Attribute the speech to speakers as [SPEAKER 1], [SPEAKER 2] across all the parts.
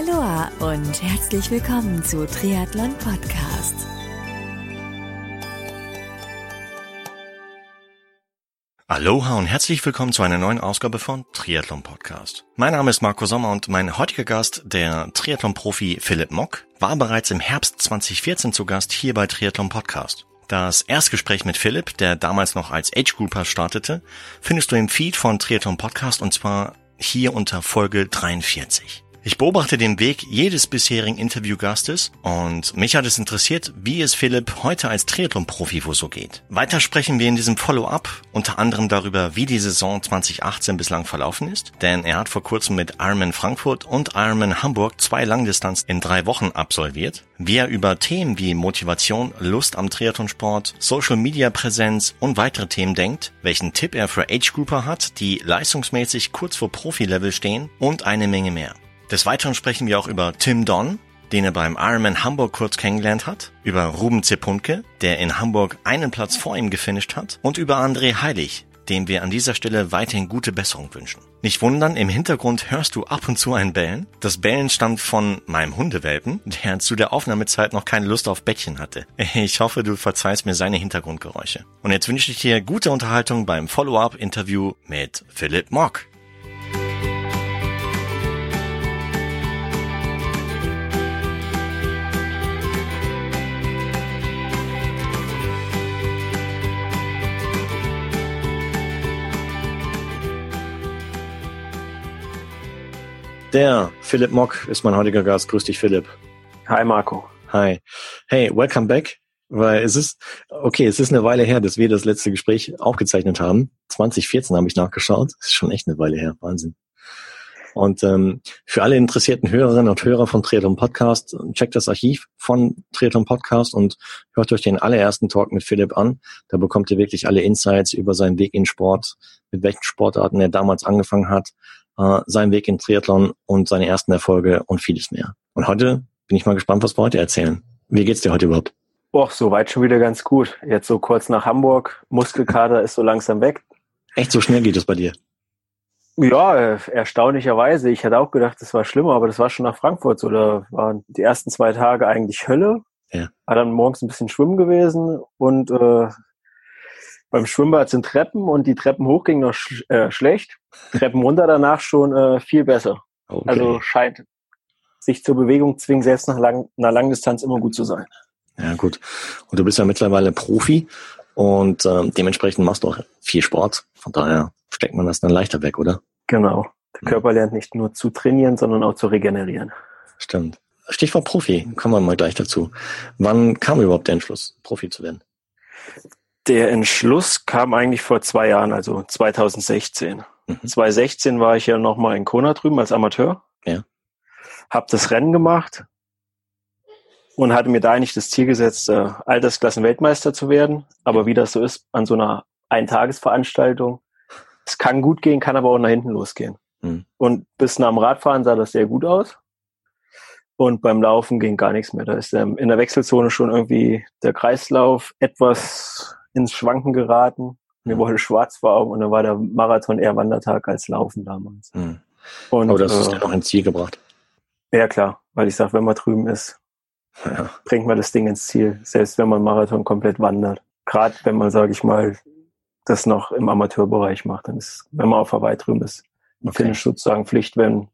[SPEAKER 1] Aloha und herzlich willkommen zu Triathlon Podcast.
[SPEAKER 2] Aloha und herzlich willkommen zu einer neuen Ausgabe von Triathlon Podcast. Mein Name ist Marco Sommer und mein heutiger Gast, der Triathlon-Profi Philipp Mock, war bereits im Herbst 2014 zu Gast hier bei Triathlon Podcast. Das Erstgespräch mit Philipp, der damals noch als Age Grouper startete, findest du im Feed von Triathlon Podcast und zwar hier unter Folge 43. Ich beobachte den Weg jedes bisherigen Interviewgastes und mich hat es interessiert, wie es Philipp heute als Triathlon-Profi wo so geht. Weiter sprechen wir in diesem Follow-up unter anderem darüber, wie die Saison 2018 bislang verlaufen ist, denn er hat vor kurzem mit Ironman Frankfurt und Ironman Hamburg zwei Langdistanz in drei Wochen absolviert, wie er über Themen wie Motivation, Lust am Triathlonsport, Social Media Präsenz und weitere Themen denkt, welchen Tipp er für Age Grouper hat, die leistungsmäßig kurz vor Profi-Level stehen und eine Menge mehr. Des Weiteren sprechen wir auch über Tim Don, den er beim Ironman Hamburg kurz kennengelernt hat, über Ruben Zepunke, der in Hamburg einen Platz vor ihm gefinisht hat, und über André Heilig, dem wir an dieser Stelle weiterhin gute Besserung wünschen. Nicht wundern, im Hintergrund hörst du ab und zu ein Bellen. Das Bellen stammt von meinem Hundewelpen, der zu der Aufnahmezeit noch keine Lust auf Bettchen hatte. Ich hoffe, du verzeihst mir seine Hintergrundgeräusche. Und jetzt wünsche ich dir gute Unterhaltung beim Follow-up-Interview mit Philipp Mock. Der Philipp Mock ist mein heutiger Gast. Grüß dich, Philipp.
[SPEAKER 3] Hi, Marco.
[SPEAKER 2] Hi. Hey, welcome back. Weil es ist, okay, es ist eine Weile her, dass wir das letzte Gespräch aufgezeichnet haben. 2014 habe ich nachgeschaut. Das ist schon echt eine Weile her. Wahnsinn. Und ähm, für alle interessierten Hörerinnen und Hörer von Triathlon Podcast, checkt das Archiv von Triathlon Podcast und hört euch den allerersten Talk mit Philipp an. Da bekommt ihr wirklich alle Insights über seinen Weg in Sport, mit welchen Sportarten er damals angefangen hat, äh, seinen Weg in Triathlon und seine ersten Erfolge und vieles mehr. Und heute bin ich mal gespannt, was wir heute erzählen. Wie geht's dir heute überhaupt?
[SPEAKER 3] Och, soweit schon wieder ganz gut. Jetzt so kurz nach Hamburg. Muskelkater ist so langsam weg.
[SPEAKER 2] Echt so schnell geht es bei dir?
[SPEAKER 3] Ja, äh, erstaunlicherweise. Ich hätte auch gedacht, das war schlimmer, aber das war schon nach Frankfurt so. Da waren die ersten zwei Tage eigentlich Hölle. Ja. War dann morgens ein bisschen schwimmen gewesen und äh, beim Schwimmbad sind Treppen und die Treppen hoch gingen noch sch äh, schlecht. Treppen runter danach schon äh, viel besser. Okay. Also scheint sich zur Bewegung zwingen, selbst nach lang, einer Langdistanz immer gut zu sein.
[SPEAKER 2] Ja, gut. Und du bist ja mittlerweile Profi und ähm, dementsprechend machst du auch viel Sport. Von daher steckt man das dann leichter weg, oder?
[SPEAKER 3] Genau. Der Körper lernt nicht nur zu trainieren, sondern auch zu regenerieren.
[SPEAKER 2] Stimmt. Stichwort Profi, kommen wir mal gleich dazu. Wann kam überhaupt der Entschluss, Profi zu werden?
[SPEAKER 3] Der Entschluss kam eigentlich vor zwei Jahren, also 2016. Mhm. 2016 war ich ja nochmal in Kona drüben als Amateur.
[SPEAKER 2] Ja.
[SPEAKER 3] Hab das Rennen gemacht und hatte mir da eigentlich das Ziel gesetzt, äh, Altersklassenweltmeister zu werden. Aber wie das so ist an so einer Eintagesveranstaltung, es kann gut gehen, kann aber auch nach hinten losgehen. Mhm. Und bis nach dem Radfahren sah das sehr gut aus. Und beim Laufen ging gar nichts mehr. Da ist ähm, in der Wechselzone schon irgendwie der Kreislauf etwas ins Schwanken geraten. Mir wurde schwarz vor Augen und dann war der Marathon eher Wandertag als Laufen damals.
[SPEAKER 2] Mhm. Und, Aber das äh, ist ja noch ins Ziel gebracht.
[SPEAKER 3] Ja, klar. Weil ich sage, wenn man drüben ist, ja. bringt man das Ding ins Ziel. Selbst wenn man Marathon komplett wandert. Gerade wenn man, sage ich mal, das noch im Amateurbereich macht, dann ist, wenn man auf Hawaii drüben ist, okay. Finish sozusagen Pflicht, wenn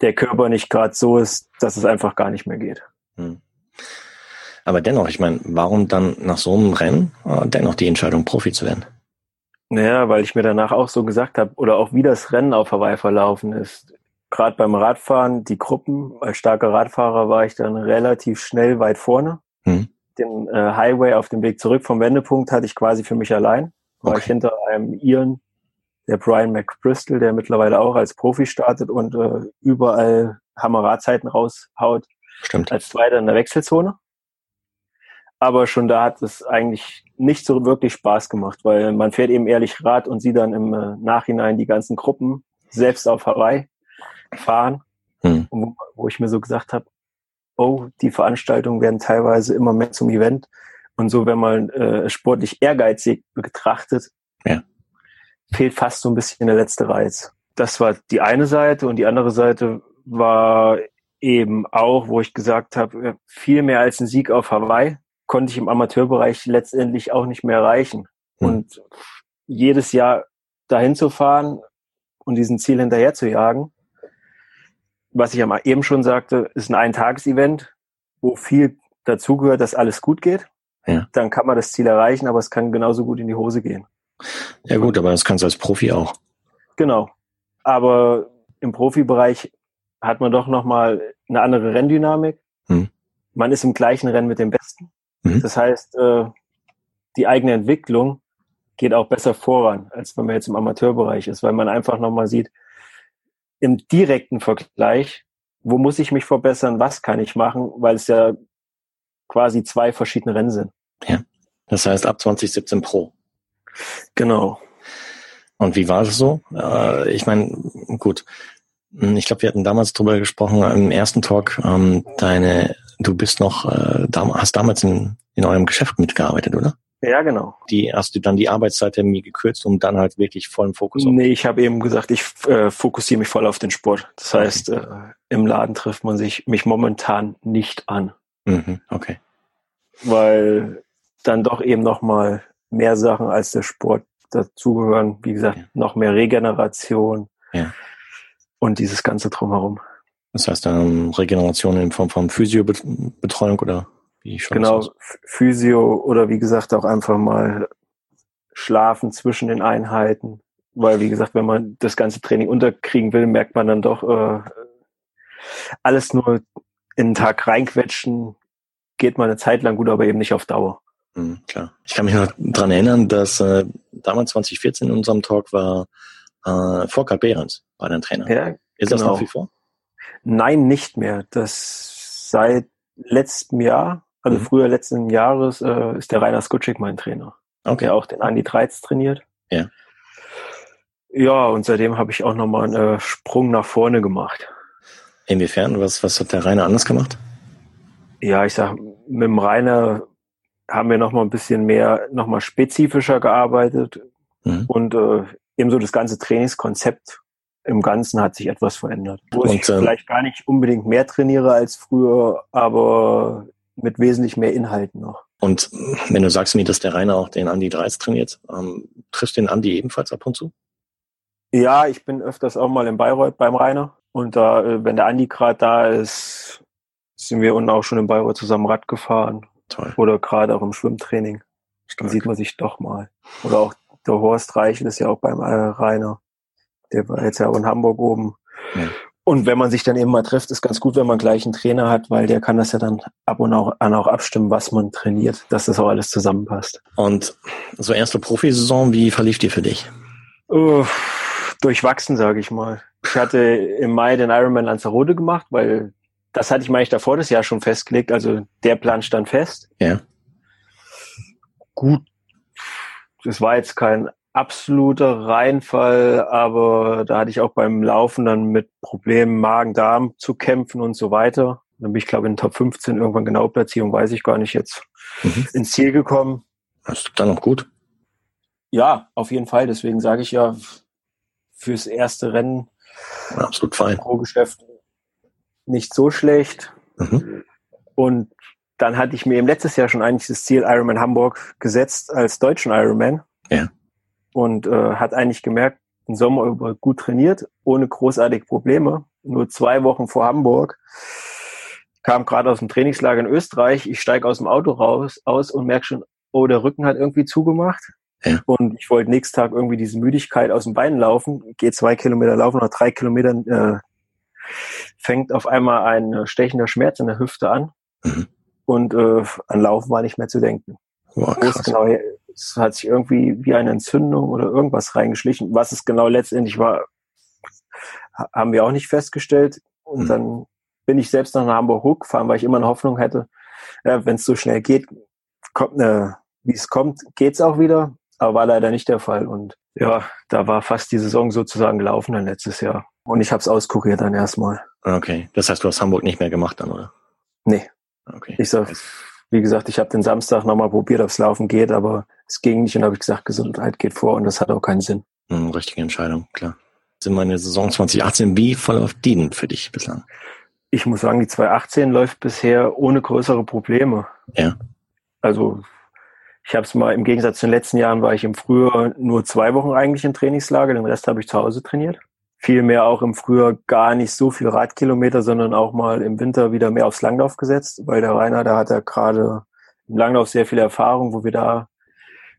[SPEAKER 3] der Körper nicht gerade so ist, dass es einfach gar nicht mehr geht. Hm.
[SPEAKER 2] Aber dennoch, ich meine, warum dann nach so einem Rennen äh, dennoch die Entscheidung, Profi zu werden?
[SPEAKER 3] Naja, weil ich mir danach auch so gesagt habe, oder auch wie das Rennen auf Hawaii verlaufen ist. Gerade beim Radfahren, die Gruppen, als starker Radfahrer war ich dann relativ schnell weit vorne. Hm. Den äh, Highway auf dem Weg zurück vom Wendepunkt hatte ich quasi für mich allein war okay. ich hinter einem Iren, der Brian McBristol, der mittlerweile auch als Profi startet und äh, überall Hammerradzeiten raushaut.
[SPEAKER 2] Stimmt.
[SPEAKER 3] Als Zweiter in der Wechselzone. Aber schon da hat es eigentlich nicht so wirklich Spaß gemacht, weil man fährt eben ehrlich Rad und sieht dann im äh, Nachhinein die ganzen Gruppen selbst auf Hawaii fahren, hm. wo, wo ich mir so gesagt habe, oh, die Veranstaltungen werden teilweise immer mehr zum Event und so, wenn man äh, sportlich ehrgeizig betrachtet, ja. fehlt fast so ein bisschen der letzte Reiz. Das war die eine Seite und die andere Seite war eben auch, wo ich gesagt habe, viel mehr als ein Sieg auf Hawaii konnte ich im Amateurbereich letztendlich auch nicht mehr erreichen. Mhm. Und jedes Jahr dahin zu fahren und diesen Ziel hinterher zu jagen, was ich eben schon sagte, ist ein Eintagesevent, wo viel dazugehört, dass alles gut geht. Ja. Dann kann man das Ziel erreichen, aber es kann genauso gut in die Hose gehen.
[SPEAKER 2] Ja gut, aber das kannst du als Profi auch.
[SPEAKER 3] Genau. Aber im Profibereich hat man doch nochmal eine andere Renndynamik. Hm. Man ist im gleichen Rennen mit dem Besten. Mhm. Das heißt, äh, die eigene Entwicklung geht auch besser voran, als wenn man jetzt im Amateurbereich ist, weil man einfach nochmal sieht, im direkten Vergleich, wo muss ich mich verbessern, was kann ich machen, weil es ja quasi zwei verschiedene Rennen sind.
[SPEAKER 2] Ja. Das heißt ab 2017 Pro.
[SPEAKER 3] Genau.
[SPEAKER 2] Und wie war das so? Äh, ich meine, gut, ich glaube, wir hatten damals drüber gesprochen im ersten Talk. Ähm, deine, du bist noch, äh, hast damals in, in eurem Geschäft mitgearbeitet, oder?
[SPEAKER 3] Ja, genau.
[SPEAKER 2] Die hast du dann die Arbeitszeit mir gekürzt, um dann halt wirklich vollen Fokus
[SPEAKER 3] auf. Nee, ich habe eben gesagt, ich äh, fokussiere mich voll auf den Sport. Das okay. heißt, äh, im Laden trifft man sich mich momentan nicht an.
[SPEAKER 2] Mhm, okay.
[SPEAKER 3] Weil dann doch eben noch mal mehr Sachen als der Sport dazugehören. Wie gesagt, ja. noch mehr Regeneration
[SPEAKER 2] ja.
[SPEAKER 3] Und dieses ganze drumherum.
[SPEAKER 2] Das heißt, ähm, Regeneration in Form von Physiobetreuung oder?
[SPEAKER 3] Wie schon genau, Physio oder wie gesagt auch einfach mal schlafen zwischen den Einheiten. Weil, wie gesagt, wenn man das ganze Training unterkriegen will, merkt man dann doch, äh, alles nur in den Tag reinquetschen, geht mal eine Zeit lang gut, aber eben nicht auf Dauer.
[SPEAKER 2] Mhm, klar. Ich kann mich noch dran erinnern, dass äh, damals 2014 in unserem Talk war äh, Volker Behrens war dein Trainer.
[SPEAKER 3] Ja,
[SPEAKER 2] Ist genau. das nach wie vor?
[SPEAKER 3] Nein, nicht mehr. Das seit letztem Jahr also mhm. früher letzten Jahres äh, ist der Rainer Skutschik mein Trainer. Okay. Der auch den Andi Dreiz trainiert.
[SPEAKER 2] Ja.
[SPEAKER 3] Ja, und seitdem habe ich auch nochmal einen äh, Sprung nach vorne gemacht.
[SPEAKER 2] Inwiefern? Was, was hat der Rainer anders gemacht?
[SPEAKER 3] Ja, ich sag, mit dem Rainer haben wir nochmal ein bisschen mehr, nochmal spezifischer gearbeitet. Mhm. Und äh, ebenso das ganze Trainingskonzept im Ganzen hat sich etwas verändert. Wo und, ich vielleicht gar nicht unbedingt mehr trainiere als früher, aber mit wesentlich mehr Inhalten noch.
[SPEAKER 2] Und wenn du sagst mir, dass der Rainer auch den Andi Dreiz trainiert, ähm, triffst du den Andi ebenfalls ab und zu?
[SPEAKER 3] Ja, ich bin öfters auch mal in Bayreuth beim Rainer. Und da, äh, wenn der Andi gerade da ist, sind wir unten auch schon in Bayreuth zusammen Rad gefahren.
[SPEAKER 2] Toll.
[SPEAKER 3] Oder gerade auch im Schwimmtraining. Stark. Dann sieht man sich doch mal. Oder auch der Horst Reichel ist ja auch beim äh, Rainer. Der war jetzt ja auch in Hamburg oben. Ja. Und wenn man sich dann eben mal trifft, ist ganz gut, wenn man gleich einen Trainer hat, weil der kann das ja dann ab und an auch abstimmen, was man trainiert, dass das auch alles zusammenpasst.
[SPEAKER 2] Und so erste Profisaison, wie verlief die für dich?
[SPEAKER 3] Uh, durchwachsen, sage ich mal. Ich hatte im Mai den Ironman Lanzarote gemacht, weil das hatte ich meine ich davor das Jahr schon festgelegt. Also der Plan stand fest.
[SPEAKER 2] Ja.
[SPEAKER 3] Gut. Das war jetzt kein absoluter Reinfall, aber da hatte ich auch beim Laufen dann mit Problemen Magen-Darm zu kämpfen und so weiter. Dann bin ich, glaube ich, in Top 15 irgendwann genau Platzierung, weiß ich gar nicht jetzt, mhm. ins Ziel gekommen.
[SPEAKER 2] Hast du dann noch gut?
[SPEAKER 3] Ja, auf jeden Fall. Deswegen sage ich ja, fürs erste Rennen
[SPEAKER 2] absolut fein.
[SPEAKER 3] Pro Geschäft nicht so schlecht. Mhm. Und dann hatte ich mir im letztes Jahr schon eigentlich das Ziel Ironman Hamburg gesetzt als deutschen Ironman.
[SPEAKER 2] Ja
[SPEAKER 3] und äh, hat eigentlich gemerkt, den Sommer über gut trainiert, ohne großartige Probleme. Nur zwei Wochen vor Hamburg kam gerade aus dem Trainingslager in Österreich. Ich steige aus dem Auto raus aus und merke schon, oh, der Rücken hat irgendwie zugemacht.
[SPEAKER 2] Ja.
[SPEAKER 3] Und ich wollte nächsten Tag irgendwie diese Müdigkeit aus dem Bein laufen, gehe zwei Kilometer laufen, nach drei Kilometern äh, fängt auf einmal ein stechender Schmerz in der Hüfte an. Mhm. Und äh, an Laufen war nicht mehr zu denken.
[SPEAKER 2] Boah, krass.
[SPEAKER 3] Genau, es hat sich irgendwie wie eine Entzündung oder irgendwas reingeschlichen. Was es genau letztendlich war, haben wir auch nicht festgestellt. Und mhm. dann bin ich selbst nach Hamburg hochgefahren, weil ich immer eine Hoffnung hätte, ja, wenn es so schnell geht, kommt eine, wie es kommt, geht's auch wieder. Aber war leider nicht der Fall. Und ja, da war fast die Saison sozusagen gelaufen dann letztes Jahr. Und ich habe es auskuriert dann erstmal.
[SPEAKER 2] Okay, das heißt, du hast Hamburg nicht mehr gemacht dann, oder?
[SPEAKER 3] Nee.
[SPEAKER 2] Okay.
[SPEAKER 3] Ich sag, wie gesagt, ich habe den Samstag nochmal probiert, ob es laufen geht, aber es ging nicht und habe ich gesagt, Gesundheit geht vor und das hat auch keinen Sinn.
[SPEAKER 2] Hm, richtige Entscheidung, klar. Sind meine Saison 2018 wie voll auf Dienen für dich bislang?
[SPEAKER 3] ich muss sagen, die 218 läuft bisher ohne größere Probleme.
[SPEAKER 2] Ja.
[SPEAKER 3] Also ich habe es mal im Gegensatz zu den letzten Jahren war ich im Frühjahr nur zwei Wochen eigentlich im Trainingslager, den Rest habe ich zu Hause trainiert. Vielmehr auch im Frühjahr gar nicht so viel Radkilometer, sondern auch mal im Winter wieder mehr aufs Langlauf gesetzt, weil der Rainer, da hat er gerade im Langlauf sehr viel Erfahrung, wo wir da,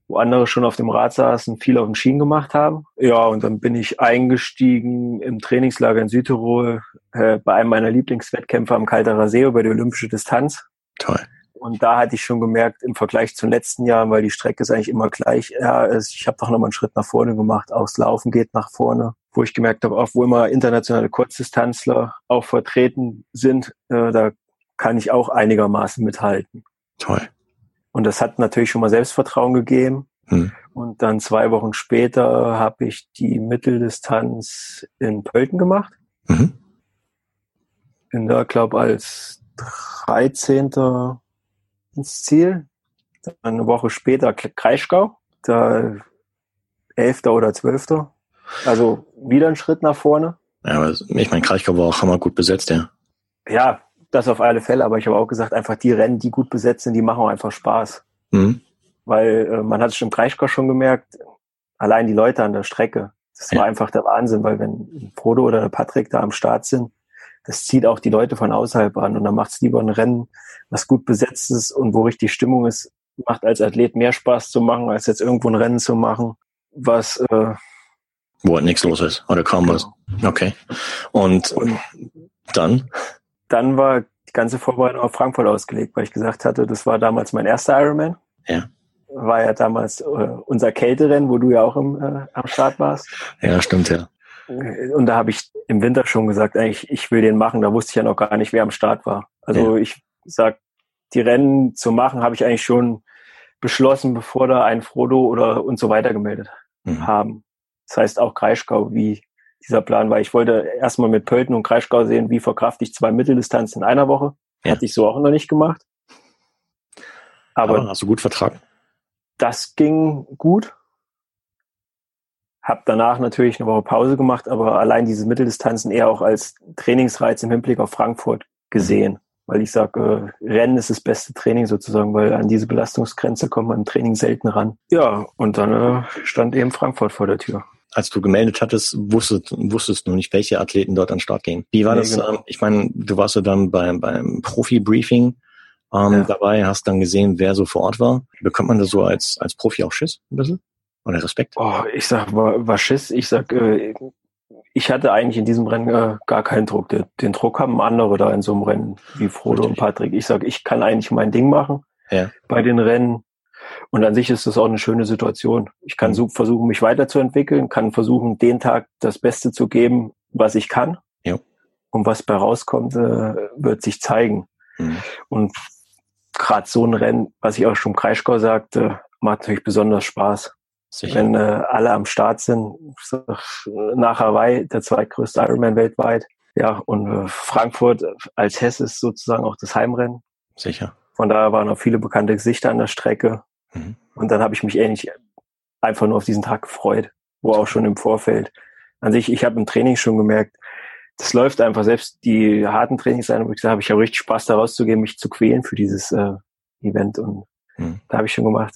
[SPEAKER 3] wo andere schon auf dem Rad saßen, viel auf den Schienen gemacht haben. Ja, und dann bin ich eingestiegen im Trainingslager in Südtirol äh, bei einem meiner Lieblingswettkämpfe am Kalterer See über die olympische Distanz.
[SPEAKER 2] Toll.
[SPEAKER 3] Und da hatte ich schon gemerkt, im Vergleich zu den letzten Jahren, weil die Strecke ist eigentlich immer gleich, ja, ich habe doch nochmal einen Schritt nach vorne gemacht, aufs Laufen geht nach vorne, wo ich gemerkt habe, auch wo immer internationale Kurzdistanzler auch vertreten sind, äh, da kann ich auch einigermaßen mithalten.
[SPEAKER 2] Toll.
[SPEAKER 3] Und das hat natürlich schon mal Selbstvertrauen gegeben.
[SPEAKER 2] Hm.
[SPEAKER 3] Und dann zwei Wochen später habe ich die Mitteldistanz in Pölten gemacht.
[SPEAKER 2] Mhm.
[SPEAKER 3] Bin da, glaube als 13. ins Ziel. Dann eine Woche später Kreischgau, da 11. oder 12. Also wieder ein Schritt nach vorne.
[SPEAKER 2] Ja, aber ich meine, Kraichgau war auch hammer gut besetzt, ja.
[SPEAKER 3] Ja, das auf alle Fälle, aber ich habe auch gesagt, einfach die Rennen, die gut besetzt sind, die machen auch einfach Spaß.
[SPEAKER 2] Mhm.
[SPEAKER 3] Weil äh, man hat es im Kreischgau schon gemerkt, allein die Leute an der Strecke, das
[SPEAKER 2] Ja.
[SPEAKER 3] war einfach der Wahnsinn, weil wenn Frodo oder der Patrick da am Start sind, das zieht auch die Leute von außerhalb an und dann macht es lieber ein Rennen, was gut besetzt ist und wo richtig Stimmung ist, macht als Athlet mehr Spaß zu machen, als jetzt irgendwo ein Rennen zu machen, was äh,
[SPEAKER 2] Wo halt nichts los ist. Oder kaum was. Okay. Und
[SPEAKER 3] und
[SPEAKER 2] dann?
[SPEAKER 3] dann war die ganze Vorbereitung auf Frankfurt ausgelegt, weil ich gesagt hatte, das war damals mein erster Ironman.
[SPEAKER 2] Ja.
[SPEAKER 3] War ja damals äh, unser Kälterennen, wo du ja auch im, äh, am Start warst.
[SPEAKER 2] Ja, stimmt, ja.
[SPEAKER 3] Und da habe ich im Winter schon gesagt, eigentlich, ich will den machen. Da wusste ich ja noch gar nicht, wer am Start war. Also ich sag, die Rennen zu machen, habe ich eigentlich schon beschlossen, bevor da ein Frodo oder und so weiter gemeldet
[SPEAKER 2] Mhm.
[SPEAKER 3] haben. Das heißt auch Kreischgau, wie dieser Plan war. Ich wollte erstmal mit Pölten und Kreischgau sehen, wie verkraft ich zwei Mitteldistanzen in einer Woche.
[SPEAKER 2] Ja.
[SPEAKER 3] Hatte ich so auch noch nicht gemacht.
[SPEAKER 2] Aber,
[SPEAKER 3] Aber
[SPEAKER 2] hast du gut vertragen?
[SPEAKER 3] das ging gut. Hab danach natürlich eine Woche Pause gemacht, aber allein diese Mitteldistanzen eher auch als Trainingsreiz im Hinblick auf Frankfurt gesehen. Weil ich sage, äh, Rennen ist das beste Training sozusagen, weil an diese Belastungsgrenze kommt man im Training selten ran. Ja, und dann äh, stand eben Frankfurt vor der Tür.
[SPEAKER 2] Als du gemeldet hattest, wusstest, wusstest du nicht, welche Athleten dort an den Start gehen. Wie war
[SPEAKER 3] Nee,
[SPEAKER 2] das?
[SPEAKER 3] genau.
[SPEAKER 2] ähm, Ich meine, du warst ja dann beim, beim Profi-Briefing ähm,
[SPEAKER 3] Ja.
[SPEAKER 2] dabei, hast dann gesehen, wer so vor Ort war. Bekommt man da so als, als Profi auch Schiss ein bisschen? Oder Respekt?
[SPEAKER 3] Oh, ich sag, war, war Schiss. Ich sag, äh, ich hatte eigentlich in diesem Rennen äh, gar keinen Druck. Den, den Druck haben andere da in so einem Rennen, wie Frodo
[SPEAKER 2] Richtig.
[SPEAKER 3] und Patrick. Ich sag, ich kann eigentlich mein Ding machen
[SPEAKER 2] Ja.
[SPEAKER 3] bei den Rennen. Und an sich ist das auch eine schöne Situation. Ich kann
[SPEAKER 2] Mhm.
[SPEAKER 3] versuchen, mich weiterzuentwickeln, kann versuchen, den Tag das Beste zu geben, was ich kann.
[SPEAKER 2] Ja.
[SPEAKER 3] Und was bei rauskommt, äh, wird sich zeigen.
[SPEAKER 2] Mhm.
[SPEAKER 3] Und gerade so ein Rennen, was ich auch schon im Kreischgau sagte, macht natürlich besonders Spaß
[SPEAKER 2] Sicher.
[SPEAKER 3] wenn äh, alle am Start sind. Sag, Nach Hawaii, der zweitgrößte Ironman weltweit. Ja, und äh, Frankfurt als Hesse ist sozusagen auch das Heimrennen.
[SPEAKER 2] Sicher.
[SPEAKER 3] Von daher waren auch viele bekannte Gesichter an der Strecke.
[SPEAKER 2] Mhm.
[SPEAKER 3] Und dann habe ich mich ähnlich einfach nur auf diesen Tag gefreut, wo auch schon im Vorfeld. An sich, ich habe im Training schon gemerkt, das läuft einfach, selbst die harten Trainings, wo ich gesagt habe, ich habe richtig Spaß da rauszugehen, mich zu quälen für dieses äh, Event. Und
[SPEAKER 2] Mhm.
[SPEAKER 3] da habe ich schon gemacht,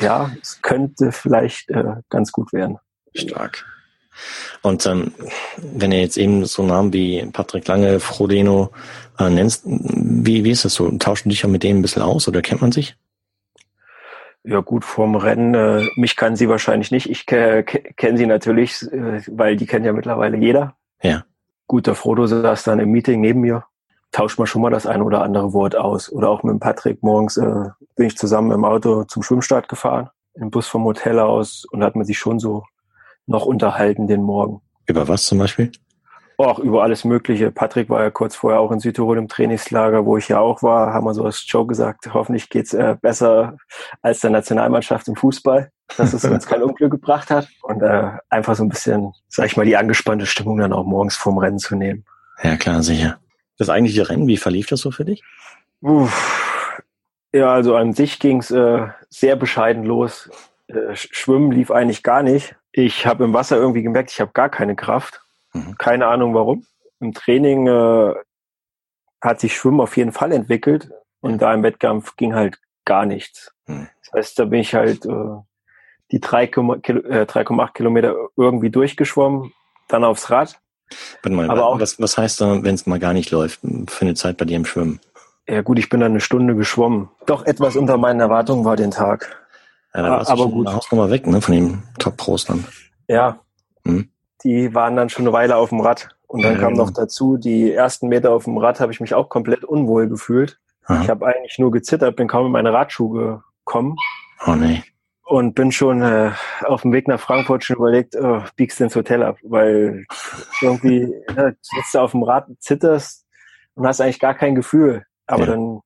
[SPEAKER 3] ja, es könnte vielleicht äh, ganz gut werden.
[SPEAKER 2] Stark. Und ähm, wenn ihr jetzt eben so Namen wie Patrick Lange, Frodeno äh, nennst, wie, wie ist das so? Tauscht du dich ja mit denen ein bisschen aus oder kennt man sich?
[SPEAKER 3] Ja gut, vorm Rennen, äh, mich kann sie wahrscheinlich nicht. Ich ke ke kenne sie natürlich, äh, weil die kennt ja mittlerweile jeder.
[SPEAKER 2] Ja.
[SPEAKER 3] Gut, der Frodo saß dann im Meeting neben mir. Tauscht man schon mal das ein oder andere Wort aus. Oder auch mit dem Patrick morgens äh, bin ich zusammen im Auto zum Schwimmstart gefahren, im Bus vom Hotel aus und hat man sich schon so noch unterhalten den Morgen.
[SPEAKER 2] Über was zum Beispiel?
[SPEAKER 3] Auch über alles Mögliche. Patrick war ja kurz vorher auch in Südtirol im Trainingslager, wo ich ja auch war, haben wir so als Joe gesagt, hoffentlich geht's äh, besser als der Nationalmannschaft im Fußball, dass es uns kein Unglück gebracht hat. Und äh, einfach so ein bisschen, sag ich mal, die angespannte Stimmung dann auch morgens vorm Rennen zu nehmen.
[SPEAKER 2] Ja, klar, sicher. Das eigentliche Rennen, wie verlief das so für dich?
[SPEAKER 3] Uff. Ja, also an sich ging's äh, sehr bescheiden los. Äh, Sch- Schwimmen lief eigentlich gar nicht. Ich habe im Wasser irgendwie gemerkt, ich habe gar keine Kraft.
[SPEAKER 2] Mhm.
[SPEAKER 3] Keine Ahnung warum. Im Training äh, hat sich Schwimmen auf jeden Fall entwickelt und da im Wettkampf ging halt gar nichts. Hm. Das heißt, da bin ich halt äh, die 3,8 äh, Kilometer irgendwie durchgeschwommen, dann aufs Rad.
[SPEAKER 2] Warte mal, Aber auch, was, was heißt da, wenn es mal gar nicht läuft, für eine Zeit bei dir im Schwimmen?
[SPEAKER 3] Ja gut, ich bin dann eine Stunde geschwommen. Doch etwas unter meinen Erwartungen war den Tag.
[SPEAKER 2] Ja, da warst aber du gut. Hausnummer weg, ne, von den Top-Pros dann.
[SPEAKER 3] Ja. Hm. Die waren dann schon eine Weile auf dem Rad. Und dann ja, kam genau. noch dazu, die ersten Meter auf dem Rad habe ich mich auch komplett unwohl gefühlt. Aha. Ich habe eigentlich nur gezittert, bin kaum in meine Radschuhe gekommen.
[SPEAKER 2] Oh nee.
[SPEAKER 3] Und bin schon äh, auf dem Weg nach Frankfurt schon überlegt, oh, biegst du ins Hotel ab, weil irgendwie ja, sitzt du auf dem Rad, zitterst und hast eigentlich gar kein Gefühl. Aber ja. dann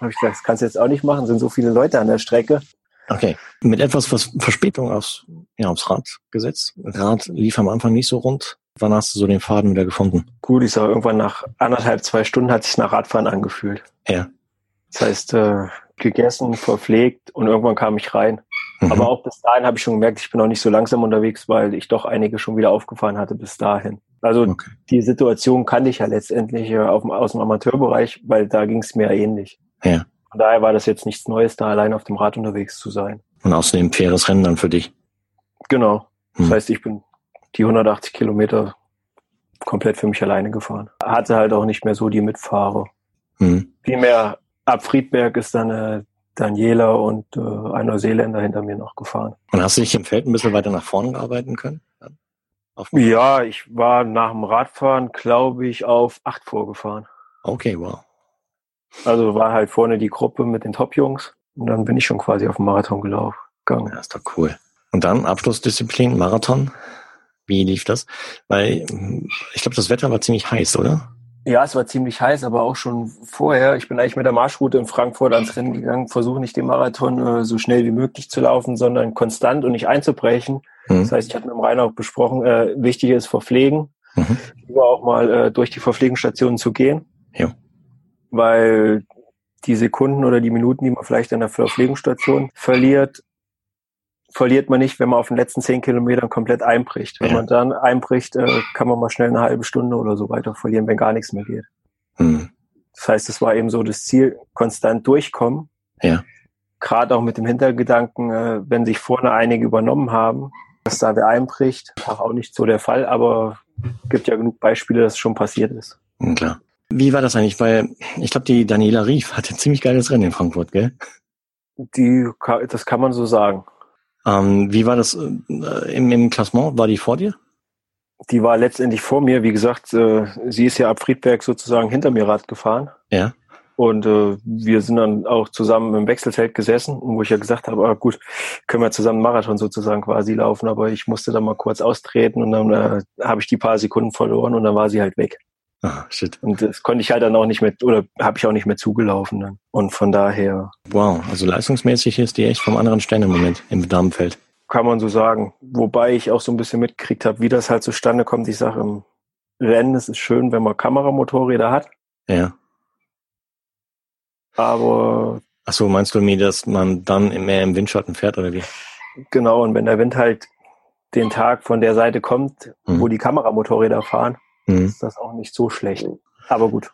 [SPEAKER 3] habe ich gesagt, das kannst du jetzt auch nicht machen, sind so viele Leute an der Strecke.
[SPEAKER 2] Okay. Mit etwas was Verspätung aufs, ja, aufs Rad gesetzt. Rad lief am Anfang nicht so rund. Wann hast du so den Faden wieder gefunden?
[SPEAKER 3] Gut, ich sag irgendwann nach anderthalb, zwei Stunden hat sich nach Radfahren angefühlt.
[SPEAKER 2] Ja.
[SPEAKER 3] Das heißt, äh, gegessen, verpflegt und irgendwann kam ich rein. Mhm. Aber auch bis dahin habe ich schon gemerkt, ich bin noch nicht so langsam unterwegs, weil ich doch einige schon wieder aufgefahren hatte bis dahin. Also okay. die Situation kannte ich ja letztendlich äh, auf, aus dem Amateurbereich, weil da ging es mir ähnlich.
[SPEAKER 2] Ja.
[SPEAKER 3] Von daher war das jetzt nichts Neues, da allein auf dem Rad unterwegs zu sein.
[SPEAKER 2] Und außerdem faires Rennen dann für dich.
[SPEAKER 3] Genau. Das hm. heißt, ich bin die 180 Kilometer komplett für mich alleine gefahren. Hatte halt auch nicht mehr so die Mitfahrer. Hm. Vielmehr ab Friedberg ist dann äh, Daniela und äh, ein Neuseeländer hinter mir noch gefahren.
[SPEAKER 2] Und hast du dich im Feld ein bisschen weiter nach vorne arbeiten können?
[SPEAKER 3] Ja, ich war nach dem Radfahren, glaube ich, auf acht vorgefahren.
[SPEAKER 2] Okay, wow.
[SPEAKER 3] Also war halt vorne die Gruppe mit den Top-Jungs und dann bin ich schon quasi auf dem Marathon gelaufen. Gegangen.
[SPEAKER 2] Ja, ist doch cool. Und dann Abschlussdisziplin, Marathon. Wie lief das? Weil ich glaube, das Wetter war ziemlich heiß, oder?
[SPEAKER 3] Ja, es war ziemlich heiß, aber auch schon vorher. Ich bin eigentlich mit der Marschroute in Frankfurt ans Rennen gegangen, versuche nicht den Marathon äh, so schnell wie möglich zu laufen, sondern konstant und nicht einzubrechen. Mhm. Das heißt, ich hatte mit dem Rainer auch besprochen, äh, wichtig ist verpflegen, mhm. über auch mal äh, durch die Verpflegungsstationen zu gehen.
[SPEAKER 2] Ja
[SPEAKER 3] weil die Sekunden oder die Minuten, die man vielleicht an der Verpflegungsstation verliert, verliert man nicht, wenn man auf den letzten zehn Kilometern komplett einbricht. Wenn ja. man dann einbricht, äh, kann man mal schnell eine halbe Stunde oder so weiter verlieren, wenn gar nichts mehr geht. Mhm. Das heißt, es war eben so das Ziel, konstant durchkommen.
[SPEAKER 2] Ja.
[SPEAKER 3] Gerade auch mit dem Hintergedanken, äh, wenn sich vorne einige übernommen haben, dass da wer einbricht, auch nicht so der Fall, aber gibt ja genug Beispiele, dass es schon passiert ist.
[SPEAKER 2] Klar. Wie war das eigentlich? Weil ich glaube, die Daniela Rief hatte ein ziemlich geiles Rennen in Frankfurt, gell?
[SPEAKER 3] Die, das kann man so sagen.
[SPEAKER 2] Ähm, wie war das äh, im, im Klassement? War die vor dir?
[SPEAKER 3] Die war letztendlich vor mir. Wie gesagt, äh, sie ist ja ab Friedberg sozusagen hinter mir Rad gefahren.
[SPEAKER 2] Ja.
[SPEAKER 3] Und äh, wir sind dann auch zusammen im Wechselfeld gesessen, wo ich ja gesagt habe, ah, gut, können wir zusammen Marathon sozusagen quasi laufen. Aber ich musste dann mal kurz austreten und dann äh, habe ich die paar Sekunden verloren und dann war sie halt weg.
[SPEAKER 2] Ah, shit.
[SPEAKER 3] Und das konnte ich halt dann auch nicht mehr, oder habe ich auch nicht mehr zugelaufen dann. Und von daher.
[SPEAKER 2] Wow, also leistungsmäßig ist die echt vom anderen Stern im Moment im Damenfeld.
[SPEAKER 3] Kann man so sagen. Wobei ich auch so ein bisschen mitgekriegt habe, wie das halt zustande kommt. Ich sage im Rennen, es ist schön, wenn man Kameramotorräder hat.
[SPEAKER 2] Ja.
[SPEAKER 3] Aber.
[SPEAKER 2] Ach so, meinst du mir, dass man dann mehr im Windschatten fährt oder wie?
[SPEAKER 3] Genau, und wenn der Wind halt den Tag von der Seite kommt, mhm. wo die Kameramotorräder fahren, mhm. ist das auch nicht so schlecht. Aber gut,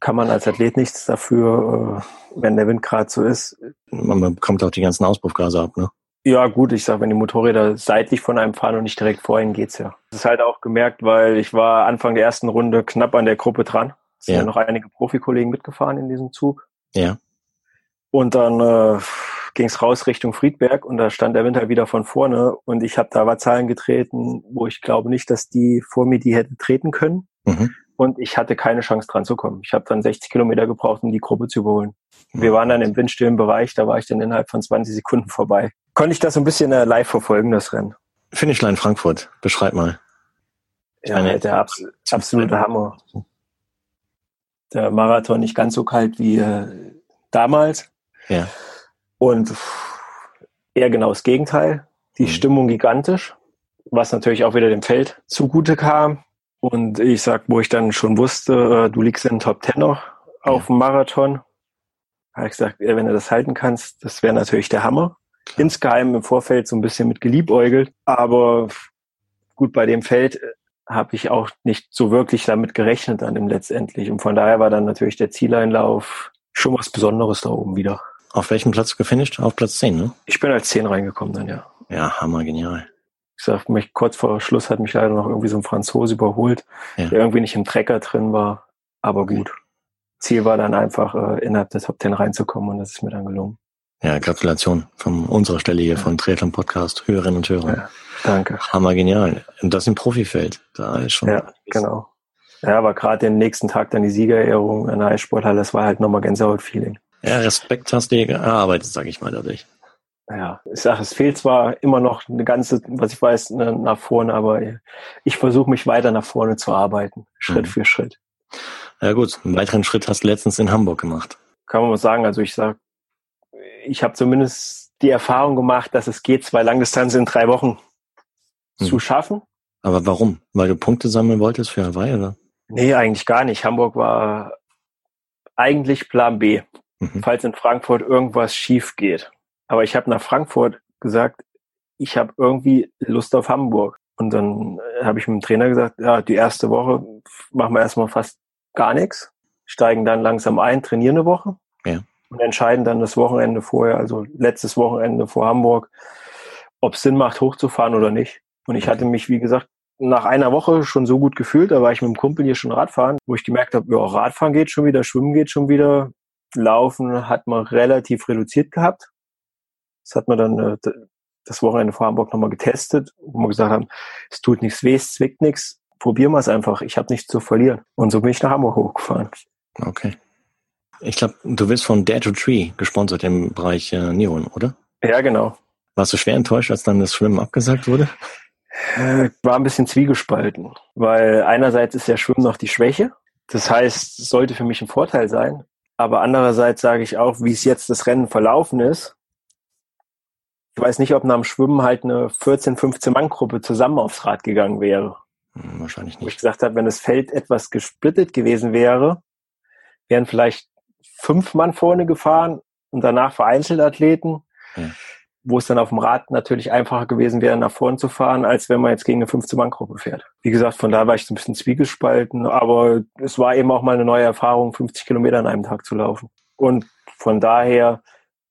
[SPEAKER 3] kann man als Athlet nichts dafür, äh, wenn der Wind gerade so ist.
[SPEAKER 2] Man bekommt auch die ganzen Auspuffgase ab, ne?
[SPEAKER 3] Ja, gut, ich sag, wenn die Motorräder seitlich von einem fahren und nicht direkt vor ihnen, geht's ja. Das ist halt auch gemerkt, weil ich war Anfang der ersten Runde knapp an der Gruppe dran. Es sind ja. ja noch einige Profikollegen mitgefahren in diesem Zug.
[SPEAKER 2] Ja.
[SPEAKER 3] Und dann äh, ging es raus Richtung Friedberg und da stand der Wind halt wieder von vorne und ich habe da Wahrzahlen getreten, wo ich glaube nicht, dass die vor mir die hätten treten können. Mhm. Und ich hatte keine Chance dran zu kommen. Ich habe dann 60 Kilometer gebraucht, um die Gruppe zu überholen. Mhm. Wir waren dann im windstillen Bereich, da war ich dann innerhalb von 20 Sekunden vorbei. Konnte ich das so ein bisschen äh, live verfolgen, das Rennen.
[SPEAKER 2] Finishline Frankfurt, beschreib mal.
[SPEAKER 3] Ja, Eine, der abs absolute Hammer. Der Marathon nicht ganz so kalt wie äh, damals.
[SPEAKER 2] Ja.
[SPEAKER 3] Und eher genau das Gegenteil. Die mhm. Stimmung gigantisch, was natürlich auch wieder dem Feld zugute kam. Und ich sag, wo ich dann schon wusste, äh, du liegst in den Top Ten noch auf dem Marathon, habe ich gesagt, wenn du das halten kannst, das wäre natürlich der Hammer. Klar. Insgeheim im Vorfeld so ein bisschen mit geliebäugelt, aber gut, bei dem Feld habe ich auch nicht so wirklich damit gerechnet dann im letztendlich. Und von daher war dann natürlich der Zieleinlauf schon was Besonderes da oben wieder.
[SPEAKER 2] Auf welchem Platz gefinisht? Auf Platz 10, ne?
[SPEAKER 3] Ich bin als 10 reingekommen dann, ja.
[SPEAKER 2] Ja, hammer, genial.
[SPEAKER 3] Ich sag, mich, kurz vor Schluss hat mich leider noch irgendwie so ein Franzose überholt, ja. der irgendwie nicht im Trecker drin war. Aber gut. Ziel war dann einfach, äh, innerhalb der Top 10 reinzukommen und das ist mir dann gelungen.
[SPEAKER 2] Ja, Gratulation von unserer Stelle hier ja. von Triathlon Podcast, Hörerinnen und Hörer. Ja,
[SPEAKER 3] danke.
[SPEAKER 2] Hammer genial. Und das im Profifeld. Da ist schon.
[SPEAKER 3] Ja, genau. Ja, aber gerade den nächsten Tag dann die Siegerehrung an der Eissporthalle, das war halt nochmal Gänsehaut-Feeling.
[SPEAKER 2] Ja, Respekt hast du dir erarbeitet, sag ich mal dadurch.
[SPEAKER 3] Ja, ich sage, es fehlt zwar immer noch eine ganze, was ich weiß, ne, nach vorne, aber ich versuche mich weiter nach vorne zu arbeiten, Schritt mhm. für Schritt.
[SPEAKER 2] Ja gut, einen weiteren Schritt hast du letztens in Hamburg gemacht.
[SPEAKER 3] Kann man mal sagen, also ich sag, ich habe zumindest die Erfahrung gemacht, dass es geht, zwei Langdistanzen in drei Wochen mhm. zu schaffen.
[SPEAKER 2] Aber warum? Weil du Punkte sammeln wolltest für Hawaii, oder?
[SPEAKER 3] Nee, eigentlich gar nicht. Hamburg war eigentlich Plan B, mhm. falls in Frankfurt irgendwas schief geht. Aber ich habe nach Frankfurt gesagt, ich habe irgendwie Lust auf Hamburg. Und dann habe ich mit dem Trainer gesagt, ja, die erste Woche machen wir erstmal fast gar nichts, steigen dann langsam ein, trainieren eine Woche
[SPEAKER 2] ja.
[SPEAKER 3] und entscheiden dann das Wochenende vorher, also letztes Wochenende vor Hamburg, ob es Sinn macht, hochzufahren oder nicht. Und ich hatte mich, wie gesagt, nach einer Woche schon so gut gefühlt, da war ich mit dem Kumpel hier schon Radfahren, wo ich gemerkt habe, ja, Radfahren geht schon wieder, Schwimmen geht schon wieder, Laufen hat man relativ reduziert gehabt. Das hat man dann äh, das Wochenende vor Hamburg nochmal getestet, wo wir gesagt haben, es tut nichts weh, es zwickt nichts, probieren wir es einfach, ich habe nichts zu verlieren. Und so bin ich nach Hamburg hochgefahren.
[SPEAKER 2] Okay. Ich glaube, du wirst von Dare to Tree gesponsert im Bereich äh, Neon, oder?
[SPEAKER 3] Ja, genau.
[SPEAKER 2] Warst du schwer enttäuscht, als dann das Schwimmen abgesagt wurde?
[SPEAKER 3] Äh, war ein bisschen zwiegespalten, weil einerseits ist ja Schwimmen noch die Schwäche. Das heißt, es sollte für mich ein Vorteil sein. Aber andererseits sage ich auch, wie es jetzt das Rennen verlaufen ist. Ich weiß nicht, ob nach dem Schwimmen halt eine 14, 15 Mann Gruppe zusammen aufs Rad gegangen wäre.
[SPEAKER 2] Hm, wahrscheinlich nicht. Wo
[SPEAKER 3] ich gesagt habe, wenn das Feld etwas gesplittet gewesen wäre, wären vielleicht fünf Mann vorne gefahren und danach vereinzelt Athleten. Ja wo es dann auf dem Rad natürlich einfacher gewesen wäre, nach vorn zu fahren, als wenn man jetzt gegen eine 15-Mann-Gruppe fährt. Wie gesagt, von da war ich so ein bisschen zwiegespalten, aber es war eben auch mal eine neue Erfahrung, 50 Kilometer an einem Tag zu laufen. Und von daher,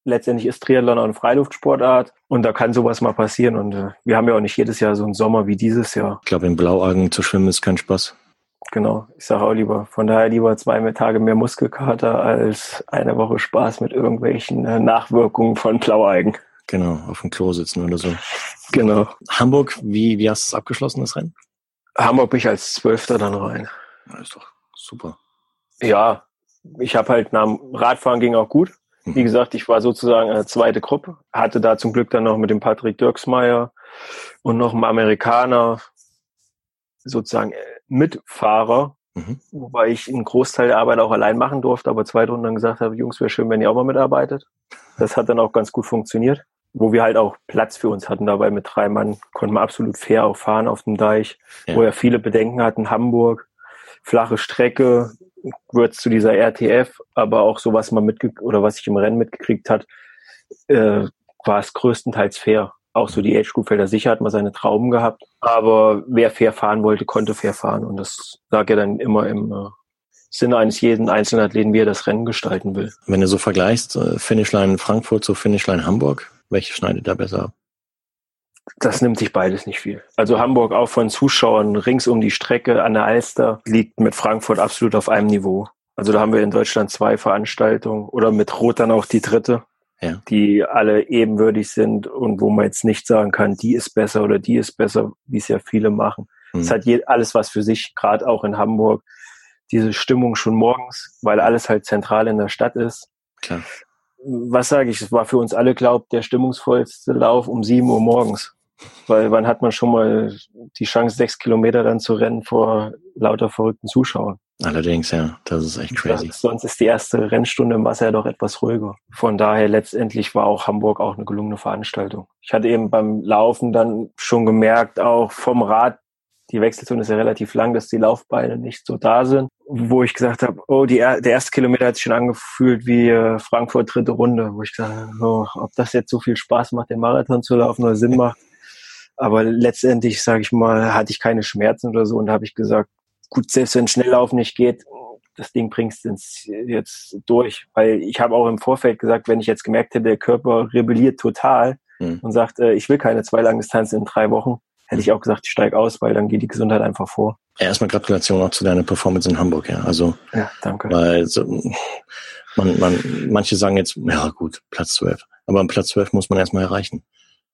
[SPEAKER 3] letztendlich ist Triathlon auch eine Freiluftsportart und da kann sowas mal passieren und äh, wir haben ja auch nicht jedes Jahr so einen Sommer wie dieses Jahr.
[SPEAKER 2] Ich glaube, in Blauaugen zu schwimmen ist kein Spaß.
[SPEAKER 3] Genau, ich sage auch lieber, von daher lieber zwei mehr Tage mehr Muskelkater als eine Woche Spaß mit irgendwelchen äh, Nachwirkungen von Blaueigen.
[SPEAKER 2] Genau, auf dem Klo sitzen oder so.
[SPEAKER 3] Genau.
[SPEAKER 2] Hamburg, wie, wie hast du es abgeschlossen, das Rennen?
[SPEAKER 3] Hamburg bin ich als Zwölfter dann rein.
[SPEAKER 2] Ja, ist doch super.
[SPEAKER 3] Ja, ich habe halt nach dem Radfahren ging auch gut. Mhm. Wie gesagt, ich war sozusagen eine zweite Gruppe. Hatte da zum Glück dann noch mit dem Patrick Dirksmeier und noch einem Amerikaner sozusagen äh, Mitfahrer, mhm. wobei ich einen Großteil der Arbeit auch allein machen durfte, aber zwei Runden dann gesagt habe, Jungs, wäre schön, wenn ihr auch mal mitarbeitet. Das hat dann auch ganz gut funktioniert wo wir halt auch Platz für uns hatten dabei mit drei Mann, konnten wir absolut fair auch fahren auf dem Deich, ja. wo ja viele Bedenken hatten, Hamburg, flache Strecke, wird zu dieser RTF, aber auch so, was man mitge oder was ich im Rennen mitgekriegt hat, äh, war es größtenteils fair. Auch so die Age Group Felder sicher hat man seine Trauben gehabt, aber wer fair fahren wollte, konnte fair fahren und das lag ja dann immer im äh, Sinne eines jeden einzelnen Athleten, wie er das Rennen gestalten will.
[SPEAKER 2] Wenn du so vergleichst, äh, Finishline Frankfurt zu Finishline Hamburg, welche schneidet da besser ab?
[SPEAKER 3] Das nimmt sich beides nicht viel. Also Hamburg auch von Zuschauern rings um die Strecke an der Alster liegt mit Frankfurt absolut auf einem Niveau. Also da haben wir in Deutschland zwei Veranstaltungen oder mit Rot dann auch die dritte, ja. die alle ebenwürdig sind und wo man jetzt nicht sagen kann, die ist besser oder die ist besser, wie es ja viele machen. Mhm. Es hat je, alles was für sich, gerade auch in Hamburg, diese Stimmung schon morgens, weil alles halt zentral in der Stadt ist.
[SPEAKER 2] Klar
[SPEAKER 3] was sage ich, es war für uns alle, glaubt, der stimmungsvollste Lauf um sieben Uhr morgens. Weil wann hat man schon mal die Chance, sechs Kilometer dann zu rennen vor lauter verrückten Zuschauern?
[SPEAKER 2] Allerdings, ja, das ist echt crazy.
[SPEAKER 3] sonst ist die erste Rennstunde im Wasser ja doch etwas ruhiger. Von daher letztendlich war auch Hamburg auch eine gelungene Veranstaltung. Ich hatte eben beim Laufen dann schon gemerkt, auch vom Rad, die Wechselzone ist ja relativ lang, dass die Laufbeine nicht so da sind. Wo ich gesagt habe, oh, die, der erste Kilometer hat sich schon angefühlt wie äh, Frankfurt dritte Runde, wo ich gesagt habe, oh, ob das jetzt so viel Spaß macht, den Marathon zu laufen oder Sinn macht, Aber letztendlich, sage ich mal, hatte ich keine Schmerzen oder so und habe ich gesagt, gut, selbst wenn Schnelllaufen nicht geht, das Ding bringst du jetzt durch. Weil ich habe auch im Vorfeld gesagt, wenn ich jetzt gemerkt hätte, der Körper rebelliert total mhm. und sagt, äh, ich will keine zwei Langdistanzen in drei Wochen, hätte ich auch gesagt, ich steige aus, weil dann geht die Gesundheit einfach vor.
[SPEAKER 2] Erstmal Gratulation auch zu deiner Performance in Hamburg, ja. Also,
[SPEAKER 3] ja, danke.
[SPEAKER 2] Weil so, man, man, manche sagen jetzt, ja gut, Platz 12. Aber am Platz 12 muss man erstmal erreichen.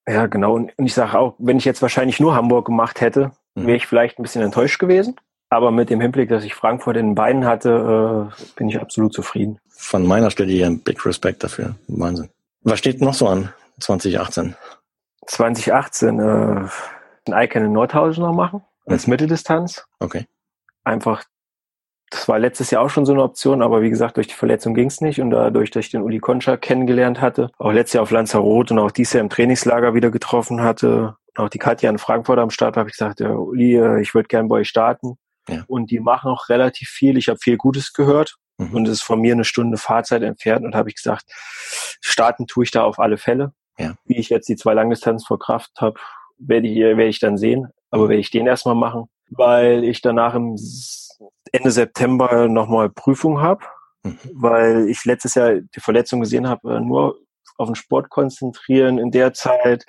[SPEAKER 3] Ja, genau. Und ich sage auch, wenn ich jetzt wahrscheinlich nur Hamburg gemacht hätte, mhm. wäre ich vielleicht ein bisschen enttäuscht gewesen. Aber mit dem Hinblick, dass ich Frankfurt in den Beinen hatte, äh, bin ich absolut zufrieden.
[SPEAKER 2] Von meiner Stelle hier ein Big Respect dafür. Wahnsinn. Was steht noch so an 2018?
[SPEAKER 3] 2018 äh, ein Icon in Nordhausen noch machen, als mhm. Mitteldistanz.
[SPEAKER 2] Okay.
[SPEAKER 3] Einfach, das war letztes Jahr auch schon so eine Option, aber wie gesagt, durch die Verletzung ging es nicht und dadurch, dass ich den Uli Concha kennengelernt hatte, auch letztes Jahr auf Lanzarote und auch dieses Jahr im Trainingslager wieder getroffen hatte, auch die Katja in Frankfurt am Start, habe ich gesagt, ja, Uli, äh, ich würde gern bei euch starten. Ja. Und die machen auch relativ viel. Ich habe viel Gutes gehört mhm. und es ist von mir eine Stunde Fahrzeit entfernt und habe ich gesagt, starten tue ich da auf alle Fälle.
[SPEAKER 2] Ja.
[SPEAKER 3] Wie ich jetzt die zwei Langdistanz vor Kraft habe, werde ich, werde ich dann sehen. Aber werde ich den erstmal machen, weil ich danach im Ende September nochmal Prüfung habe, mhm. weil ich letztes Jahr die Verletzung gesehen habe, äh, nur auf den Sport konzentrieren in der Zeit.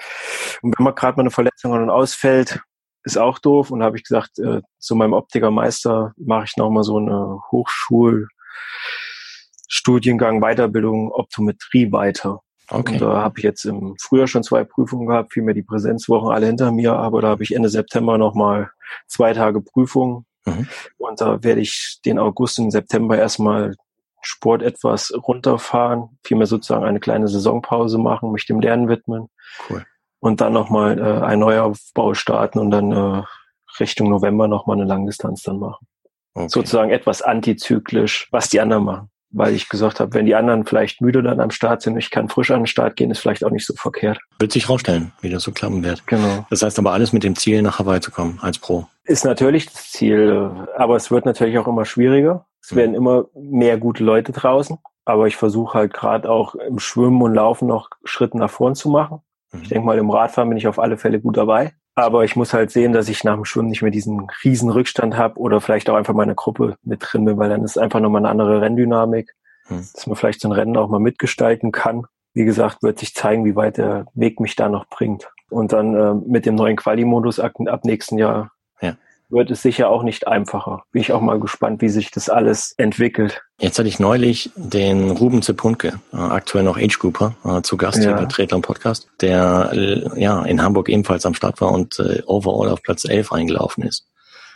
[SPEAKER 3] Und wenn man gerade mal eine Verletzung hat und ausfällt, ist auch doof. Und habe ich gesagt, äh, zu meinem Optikermeister mache ich nochmal so eine Hochschulstudiengang Weiterbildung Optometrie weiter. Okay. Und da habe ich jetzt im Frühjahr schon zwei Prüfungen gehabt, vielmehr die Präsenzwochen alle hinter mir, aber da habe ich Ende September nochmal zwei Tage Prüfung. Mhm. Und da werde ich den August und September erstmal Sport etwas runterfahren, vielmehr sozusagen eine kleine Saisonpause machen, mich dem Lernen widmen.
[SPEAKER 2] Cool.
[SPEAKER 3] Und dann nochmal äh, ein Neuaufbau starten und dann äh, Richtung November nochmal eine Langdistanz dann machen. Okay. Sozusagen etwas antizyklisch, was die anderen machen weil ich gesagt habe, wenn die anderen vielleicht müde dann am Start sind, ich kann frisch an den Start gehen, ist vielleicht auch nicht so verkehrt.
[SPEAKER 2] Wird sich rausstellen, wie das so klappen wird.
[SPEAKER 3] Genau.
[SPEAKER 2] Das heißt aber alles mit dem Ziel, nach Hawaii zu kommen als Pro.
[SPEAKER 3] Ist natürlich das Ziel, aber es wird natürlich auch immer schwieriger. Es mhm. werden immer mehr gute Leute draußen, aber ich versuche halt gerade auch im Schwimmen und Laufen noch Schritte nach vorn zu machen. Mhm. Ich denke mal, im Radfahren bin ich auf alle Fälle gut dabei. Aber ich muss halt sehen, dass ich nach dem Schwimmen nicht mehr diesen riesen Rückstand habe oder vielleicht auch einfach meine Gruppe mit drin bin, weil dann ist einfach nochmal eine andere Renndynamik, hm. dass man vielleicht so ein Rennen auch mal mitgestalten kann. Wie gesagt, wird sich zeigen, wie weit der Weg mich da noch bringt. Und dann äh, mit dem neuen Quali-Modus ab, ab nächsten Jahr wird es sicher auch nicht einfacher. Bin ich auch mal gespannt, wie sich das alles entwickelt.
[SPEAKER 2] Jetzt hatte ich neulich den Ruben Zepunke, äh, aktuell noch Age Grouper, äh, zu Gast ja. hier bei Tretler Podcast, der äh, ja in Hamburg ebenfalls am Start war und overall auf Platz 11 eingelaufen ist.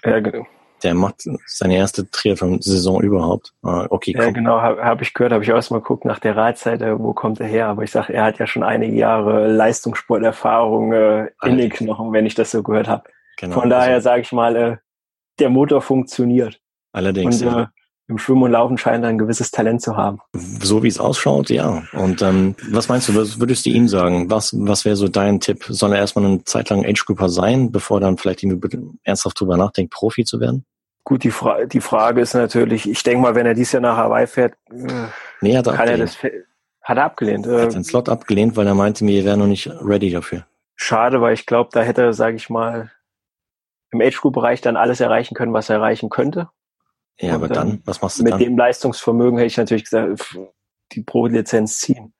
[SPEAKER 3] Ja, genau.
[SPEAKER 2] Der macht seine erste Triathlon-Saison überhaupt. Okay,
[SPEAKER 3] ja, genau, habe hab ich gehört, habe ich auch erstmal geguckt nach der Radzeit, äh, wo kommt er her? Aber ich sage, er hat ja schon einige Jahre Leistungssporterfahrung äh, in den Knochen, wenn ich das so gehört habe. Genau, Von daher also, sage ich mal, äh, der Motor funktioniert.
[SPEAKER 2] Allerdings.
[SPEAKER 3] Und äh, im Schwimmen und Laufen scheint er ein gewisses Talent zu haben.
[SPEAKER 2] So wie es ausschaut, ja. Und ähm, was meinst du, was würdest du ihm sagen? Was, was wäre so dein Tipp? Soll er erstmal eine Zeit lang Age Grouper sein, bevor dann vielleicht ernsthaft drüber nachdenkt, Profi zu werden?
[SPEAKER 3] Gut, die, Fra die Frage ist natürlich, ich denke mal, wenn er dieses Jahr nach Hawaii fährt, äh, nee, hat er kann abgelehnt. er das hat er abgelehnt.
[SPEAKER 2] Er hat den Slot abgelehnt, weil er meinte, wir wären noch nicht ready dafür.
[SPEAKER 3] Schade, weil ich glaube, da hätte er, sage ich mal, im Age-Group-Bereich dann alles erreichen können, was er erreichen könnte.
[SPEAKER 2] Ja, aber dann, was machst du
[SPEAKER 3] mit
[SPEAKER 2] dann?
[SPEAKER 3] Mit dem Leistungsvermögen hätte ich natürlich gesagt, die Pro-Lizenz ziehen.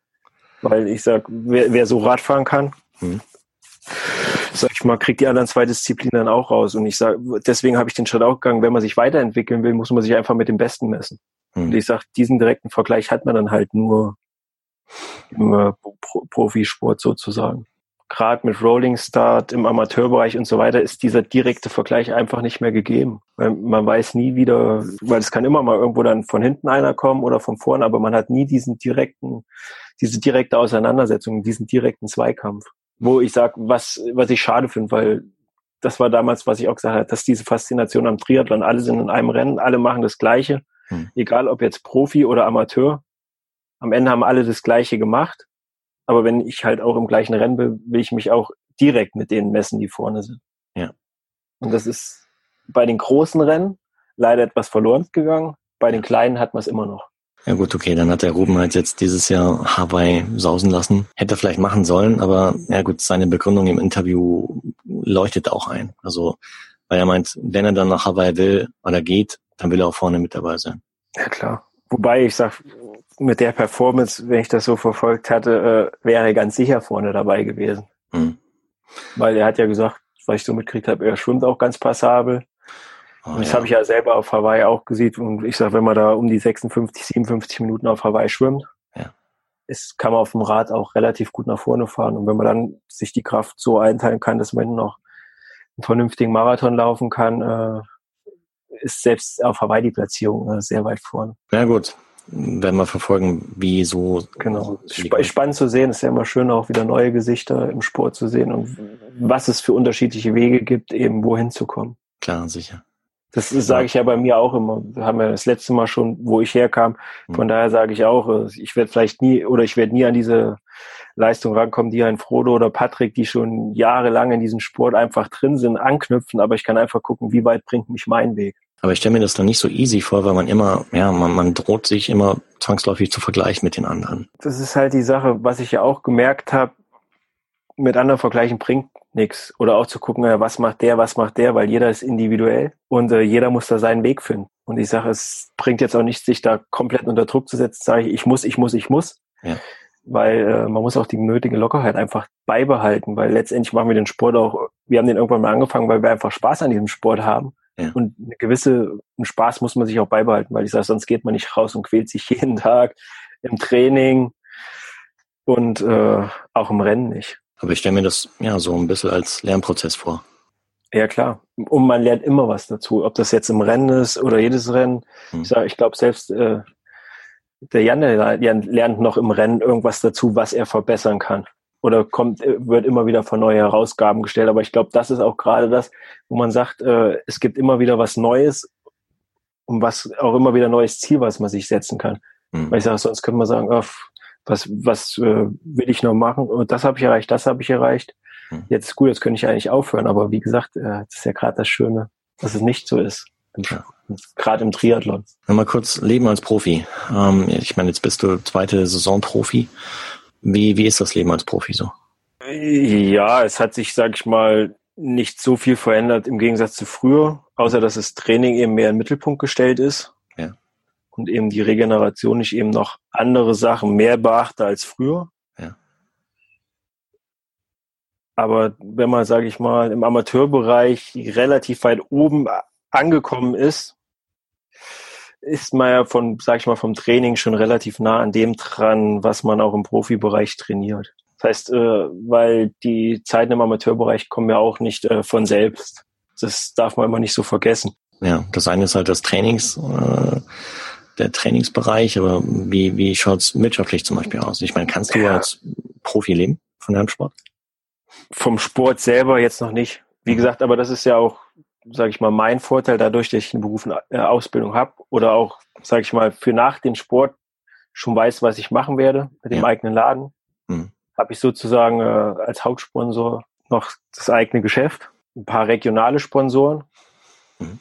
[SPEAKER 3] Weil ich sag, wer, wer so Radfahren kann, hm. sag ich mal, kriegt die anderen zwei Disziplinen dann auch raus. Und ich sage, deswegen habe ich den Schritt auch gegangen, wenn man sich weiterentwickeln will, muss man sich einfach mit dem Besten messen. Hm. Und ich sage, diesen direkten Vergleich hat man dann halt nur im äh, Profisport sozusagen gerade mit Rolling Start im Amateurbereich und so weiter ist dieser direkte Vergleich einfach nicht mehr gegeben. Man weiß nie wieder, weil es kann immer mal irgendwo dann von hinten einer kommen oder von vorne, aber man hat nie diesen direkten, diese direkte Auseinandersetzung, diesen direkten Zweikampf. Wo ich sage, was, was ich schade finde, weil das war damals, was ich auch gesagt habe, dass diese Faszination am Triathlon, alle sind in einem Rennen, alle machen das Gleiche, hm. egal ob jetzt Profi oder Amateur. Am Ende haben alle das Gleiche gemacht aber wenn ich halt auch im gleichen Rennen bin, will ich mich auch direkt mit denen messen, die vorne sind.
[SPEAKER 2] Ja.
[SPEAKER 3] Und das ist bei den großen Rennen leider etwas verloren gegangen. Bei den kleinen hat man es immer noch.
[SPEAKER 2] Ja gut, okay, dann hat der Ruben halt jetzt dieses Jahr Hawaii sausen lassen. Hätte er vielleicht machen sollen, aber ja gut, seine Begründung im Interview leuchtet auch ein. Also, weil er meint, wenn er dann nach Hawaii will oder geht, dann will er auch vorne mit dabei sein.
[SPEAKER 3] Ja, klar. Wobei ich sag, mit der Performance, wenn ich das so verfolgt hatte, äh, wäre er ganz sicher vorne dabei gewesen. Mhm. Weil er hat ja gesagt, was ich so mitgekriegt habe, er schwimmt auch ganz passabel. Oh, und das ja. habe ich ja selber auf Hawaii auch gesehen. Und ich sag, wenn man da um die 56, 57 Minuten auf Hawaii schwimmt, ja. ist, kann man auf dem Rad auch relativ gut nach vorne fahren. Und wenn man dann sich die Kraft so einteilen kann, dass man noch einen vernünftigen Marathon laufen kann, äh, ist selbst auf Hawaii die Platzierung äh, sehr weit vorne.
[SPEAKER 2] Ja gut, werden wir verfolgen, wie so.
[SPEAKER 3] Genau. Sp spannend zu sehen, ist ja immer schön, auch wieder neue Gesichter im Sport zu sehen und was es für unterschiedliche Wege gibt, eben wohin zu kommen.
[SPEAKER 2] Klar, sicher.
[SPEAKER 3] Das sage ich ja bei mir auch immer. Wir haben ja das letzte Mal schon, wo ich herkam. Von mhm. daher sage ich auch, äh, ich werde vielleicht nie oder ich werde nie an diese Leistung rankommen, die ein Frodo oder Patrick, die schon jahrelang in diesem Sport einfach drin sind, anknüpfen. Aber ich kann einfach gucken, wie weit bringt mich mein Weg.
[SPEAKER 2] Aber ich stelle mir das dann nicht so easy vor, weil man immer, ja, man, man droht sich immer zwangsläufig zu vergleichen mit den anderen.
[SPEAKER 3] Das ist halt die Sache, was ich ja auch gemerkt habe, mit anderen vergleichen bringt nichts. Oder auch zu gucken, was macht der, was macht der, weil jeder ist individuell und äh, jeder muss da seinen Weg finden. Und ich sage, es bringt jetzt auch nichts, sich da komplett unter Druck zu setzen, sage ich, ich muss, ich muss, ich muss. Ja. Weil äh, man muss auch die nötige Lockerheit einfach beibehalten, weil letztendlich machen wir den Sport auch, wir haben den irgendwann mal angefangen, weil wir einfach Spaß an diesem Sport haben. Ja. Und eine gewisse Spaß muss man sich auch beibehalten, weil ich sage, sonst geht man nicht raus und quält sich jeden Tag im Training und äh, auch im Rennen nicht.
[SPEAKER 2] Aber ich stelle mir das ja so ein bisschen als Lernprozess vor.
[SPEAKER 3] Ja, klar. Und man lernt immer was dazu, ob das jetzt im Rennen ist oder jedes Rennen. Hm. Ich, sag, ich glaube, selbst äh, der Jan, der lernt noch im Rennen irgendwas dazu, was er verbessern kann oder kommt, äh, wird immer wieder vor neue Herausgaben gestellt. Aber ich glaube, das ist auch gerade das, wo man sagt, äh, es gibt immer wieder was Neues und was auch immer wieder neues Ziel, was man sich setzen kann. Mhm. Weil ich sage, sonst könnte man sagen, oh, was, was äh, will ich noch machen? Und das habe ich erreicht, das habe ich erreicht. Mhm. Jetzt gut, jetzt könnte ich eigentlich aufhören. Aber wie gesagt, äh, das ist ja gerade das Schöne, dass es nicht so ist. Ja. Gerade im Triathlon.
[SPEAKER 2] Mal kurz Leben als Profi. Ähm, ich meine, jetzt bist du zweite Saison Profi. Wie, wie ist das Leben als Profi so?
[SPEAKER 3] Ja, es hat sich, sag ich mal, nicht so viel verändert im Gegensatz zu früher, außer dass das Training eben mehr im Mittelpunkt gestellt ist. Ja. Und eben die Regeneration ich eben noch andere Sachen mehr beachte als früher. Ja. Aber wenn man, sage ich mal, im Amateurbereich relativ weit oben angekommen ist, ist man ja von, sag ich mal, vom Training schon relativ nah an dem dran, was man auch im Profibereich trainiert. Das heißt, äh, weil die Zeiten im Amateurbereich kommen ja auch nicht äh, von selbst. Das darf man immer nicht so vergessen.
[SPEAKER 2] Ja, das eine ist halt das Trainings, äh, der Trainingsbereich, aber wie, wie schaut's wirtschaftlich zum Beispiel aus? Ich meine, kannst du ja. als Profi leben von deinem Sport?
[SPEAKER 3] Vom Sport selber jetzt noch nicht. Wie mhm. gesagt, aber das ist ja auch sage ich mal, mein Vorteil dadurch, dass ich eine berufliche äh, Ausbildung habe oder auch, sage ich mal, für nach dem Sport schon weiß, was ich machen werde mit dem ja. eigenen Laden, mhm. habe ich sozusagen äh, als Hauptsponsor noch das eigene Geschäft, ein paar regionale Sponsoren. Mhm.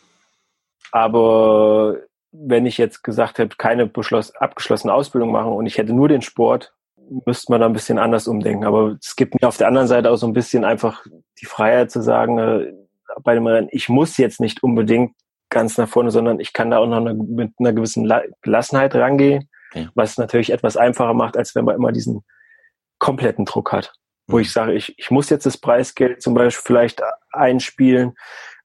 [SPEAKER 3] Aber wenn ich jetzt gesagt hätte, keine abgeschlossene Ausbildung machen und ich hätte nur den Sport, müsste man da ein bisschen anders umdenken. Aber es gibt mir auf der anderen Seite auch so ein bisschen einfach die Freiheit zu sagen, äh, bei dem Rennen, ich muss jetzt nicht unbedingt ganz nach vorne, sondern ich kann da auch noch eine, mit einer gewissen Gelassenheit rangehen, ja. was natürlich etwas einfacher macht, als wenn man immer diesen kompletten Druck hat. Mhm. Wo ich sage, ich, ich muss jetzt das Preisgeld zum Beispiel vielleicht einspielen,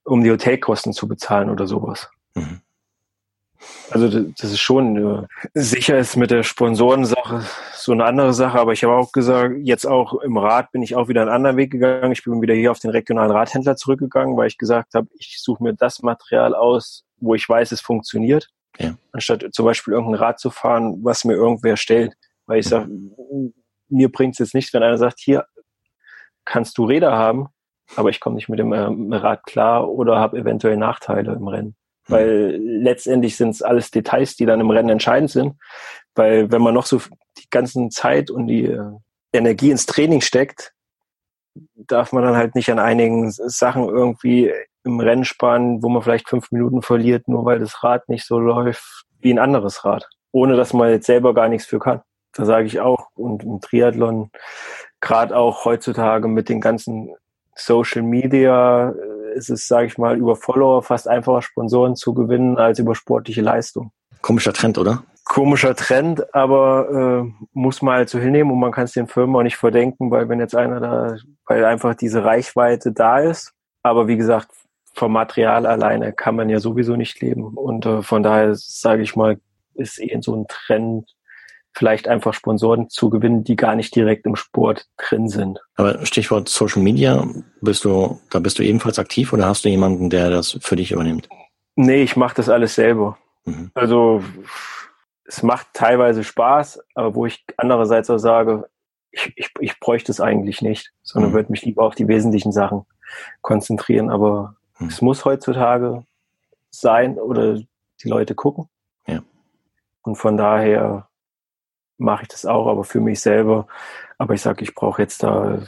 [SPEAKER 3] um die Hotelkosten zu bezahlen oder sowas. Mhm. Also das ist schon sicher ist mit der Sponsorensache so eine andere Sache, aber ich habe auch gesagt, jetzt auch im Rad bin ich auch wieder einen anderen Weg gegangen. Ich bin wieder hier auf den regionalen Radhändler zurückgegangen, weil ich gesagt habe, ich suche mir das Material aus, wo ich weiß, es funktioniert, ja. anstatt zum Beispiel irgendein Rad zu fahren, was mir irgendwer stellt. Weil ich sage, mir bringt es jetzt nicht, wenn einer sagt, hier kannst du Räder haben, aber ich komme nicht mit dem äh, Rad klar oder habe eventuell Nachteile im Rennen. Weil letztendlich sind es alles Details, die dann im Rennen entscheidend sind. Weil wenn man noch so die ganzen Zeit und die äh, Energie ins Training steckt, darf man dann halt nicht an einigen Sachen irgendwie im Rennen sparen, wo man vielleicht fünf Minuten verliert, nur weil das Rad nicht so läuft wie ein anderes Rad. Ohne dass man jetzt selber gar nichts für kann. Da sage ich auch, und im Triathlon, gerade auch heutzutage mit den ganzen Social Media äh, ist es, sage ich mal, über Follower fast einfacher Sponsoren zu gewinnen als über sportliche Leistung.
[SPEAKER 2] Komischer Trend, oder?
[SPEAKER 3] Komischer Trend, aber äh, muss man halt so hinnehmen und man kann es den Firmen auch nicht verdenken, weil wenn jetzt einer da, weil einfach diese Reichweite da ist. Aber wie gesagt, vom Material alleine kann man ja sowieso nicht leben. Und äh, von daher sage ich mal, ist eh so ein Trend, vielleicht einfach Sponsoren zu gewinnen, die gar nicht direkt im Sport drin sind.
[SPEAKER 2] Aber Stichwort Social Media, bist du, da bist du ebenfalls aktiv oder hast du jemanden, der das für dich übernimmt?
[SPEAKER 3] Nee, ich mache das alles selber. Mhm. Also es macht teilweise Spaß, aber wo ich andererseits auch sage, ich, ich, ich bräuchte es eigentlich nicht, sondern mhm. würde mich lieber auf die wesentlichen Sachen konzentrieren. Aber mhm. es muss heutzutage sein oder die Leute gucken.
[SPEAKER 2] Ja.
[SPEAKER 3] Und von daher mache ich das auch, aber für mich selber. Aber ich sage, ich brauche jetzt da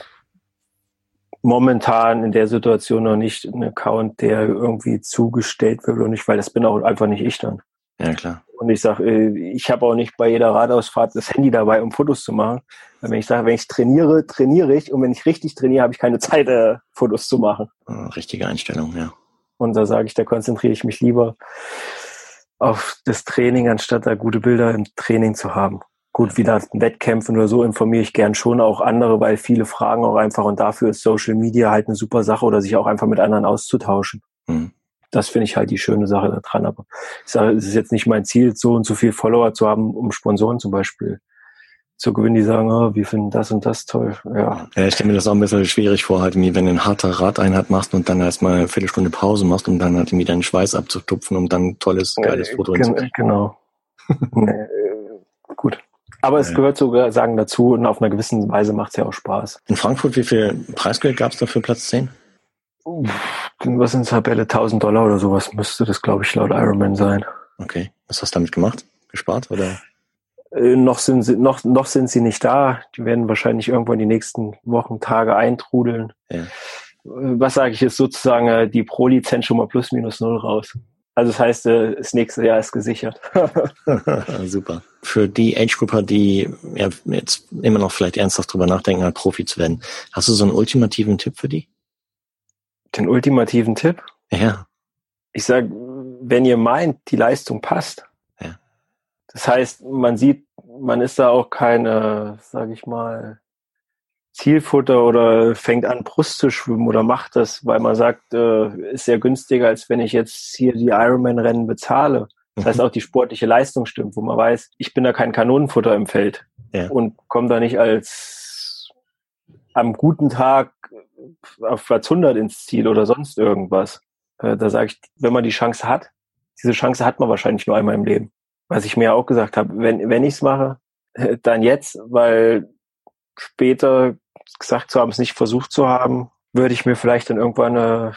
[SPEAKER 3] momentan in der Situation noch nicht einen Account, der irgendwie zugestellt wird oder nicht, weil das bin auch einfach nicht ich dann.
[SPEAKER 2] Ja, klar.
[SPEAKER 3] Und ich sage, äh, ich habe auch nicht bei jeder Radausfahrt das Handy dabei, um Fotos zu machen. Weil wenn ich sage, wenn ich trainiere, trainiere ich und wenn ich richtig trainiere, habe ich keine Zeit, äh, Fotos zu machen.
[SPEAKER 2] Richtige Einstellung, ja.
[SPEAKER 3] Und da sage ich, da konzentriere ich mich lieber auf das Training, anstatt da gute Bilder im Training zu haben. Gut, wieder Wettkämpfen oder so informiere ich gern schon auch andere, weil viele fragen auch einfach und dafür ist Social Media halt eine super Sache oder sich auch einfach mit anderen auszutauschen. Mhm. Das finde ich halt die schöne Sache daran. Aber ich sage, es ist jetzt nicht mein Ziel, so und so viel Follower zu haben, um Sponsoren zum Beispiel zu gewinnen, die sagen, oh, wir finden das und das toll. Ja.
[SPEAKER 2] ja ich stelle mir das auch ein bisschen schwierig vor, halt, wie wenn du eine harte Radeinheit machst und dann erstmal eine Viertelstunde Pause machst, um dann halt irgendwie deinen Schweiß abzutupfen, um dann ein tolles, geiles Foto
[SPEAKER 3] ja, Genau. nee, äh, gut. Aber es gehört sogar sagen dazu und auf einer gewissen Weise macht es ja auch Spaß.
[SPEAKER 2] In Frankfurt, wie viel Preisgeld gab es da für Platz 10?
[SPEAKER 3] Was sind Tabelle? 1000 Dollar oder sowas müsste das, glaube ich, laut Ironman sein.
[SPEAKER 2] Okay. Was hast du damit gemacht? Gespart oder?
[SPEAKER 3] Äh, noch sind sie, noch, noch sind sie nicht da. Die werden wahrscheinlich irgendwann die nächsten Wochen, Tage eintrudeln. Ja. Äh, was sage ich jetzt sozusagen, äh, die Pro-Lizenz schon mal plus minus null raus. Also das heißt, äh, das nächste Jahr ist gesichert.
[SPEAKER 2] Super. Für die Age-Grupper, die ja, jetzt immer noch vielleicht ernsthaft drüber nachdenken, halt Profi zu werden, hast du so einen ultimativen Tipp für die?
[SPEAKER 3] Den ultimativen Tipp?
[SPEAKER 2] Ja.
[SPEAKER 3] Ich sag, wenn ihr meint, die Leistung passt.
[SPEAKER 2] Ja.
[SPEAKER 3] Das heißt, man sieht, man ist da auch keine, sag ich mal, Zielfutter oder fängt an, Brust zu schwimmen oder macht das, weil man sagt, äh, ist sehr günstiger, als wenn ich jetzt hier die Ironman-Rennen bezahle. Das heißt, auch die sportliche Leistung stimmt, wo man weiß, ich bin da kein Kanonenfutter im Feld ja. und komme da nicht als am guten Tag auf Platz 100 ins Ziel oder sonst irgendwas. Äh, da sage ich, wenn man die Chance hat, diese Chance hat man wahrscheinlich nur einmal im Leben. Was ich mir auch gesagt habe, wenn, wenn ich es mache, dann jetzt, weil später gesagt zu haben, es nicht versucht zu haben, würde ich mir vielleicht dann irgendwann äh,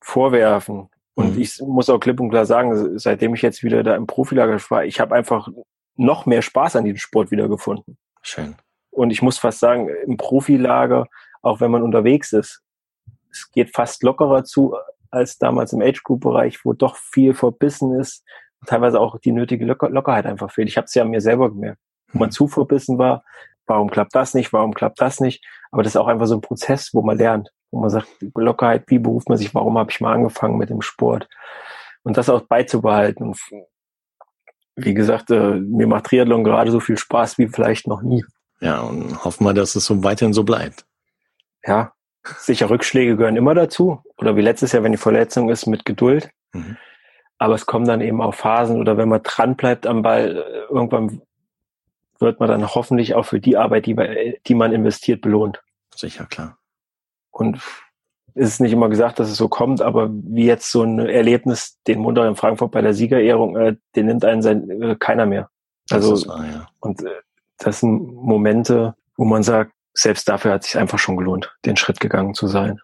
[SPEAKER 3] vorwerfen. Und mhm. ich muss auch klipp und klar sagen, seitdem ich jetzt wieder da im Profilager war, ich habe einfach noch mehr Spaß an diesem Sport wiedergefunden.
[SPEAKER 2] Schön.
[SPEAKER 3] Und ich muss fast sagen, im Profilager, auch wenn man unterwegs ist, es geht fast lockerer zu als damals im Age-Group-Bereich, wo doch viel verbissen ist, teilweise auch die nötige Locker Lockerheit einfach fehlt. Ich habe es ja an mir selber gemerkt. Wo man mhm. zu verbissen war, warum klappt das nicht, warum klappt das nicht. Aber das ist auch einfach so ein Prozess, wo man lernt, wo man sagt, Lockerheit, wie beruft man sich, warum habe ich mal angefangen mit dem Sport. Und das auch beizubehalten. Und wie gesagt, äh, mir macht Triathlon gerade so viel Spaß wie vielleicht noch nie.
[SPEAKER 2] Ja, und hoffen wir, dass es so weiterhin so bleibt.
[SPEAKER 3] Ja, sicher Rückschläge gehören immer dazu. Oder wie letztes Jahr, wenn die Verletzung ist, mit Geduld. Mhm. Aber es kommen dann eben auch Phasen oder wenn man dran bleibt am Ball, äh, irgendwann wird man dann hoffentlich auch für die Arbeit, die, die man investiert, belohnt.
[SPEAKER 2] Sicher, klar.
[SPEAKER 3] Und es ist nicht immer gesagt, dass es so kommt, aber wie jetzt so ein Erlebnis, den Montag in Frankfurt bei der Siegerehrung, äh, den nimmt einen sein, äh, keiner mehr. Also, das wahr, ja. und äh, das sind Momente, wo man sagt, selbst dafür hat es sich einfach schon gelohnt, den Schritt gegangen zu sein.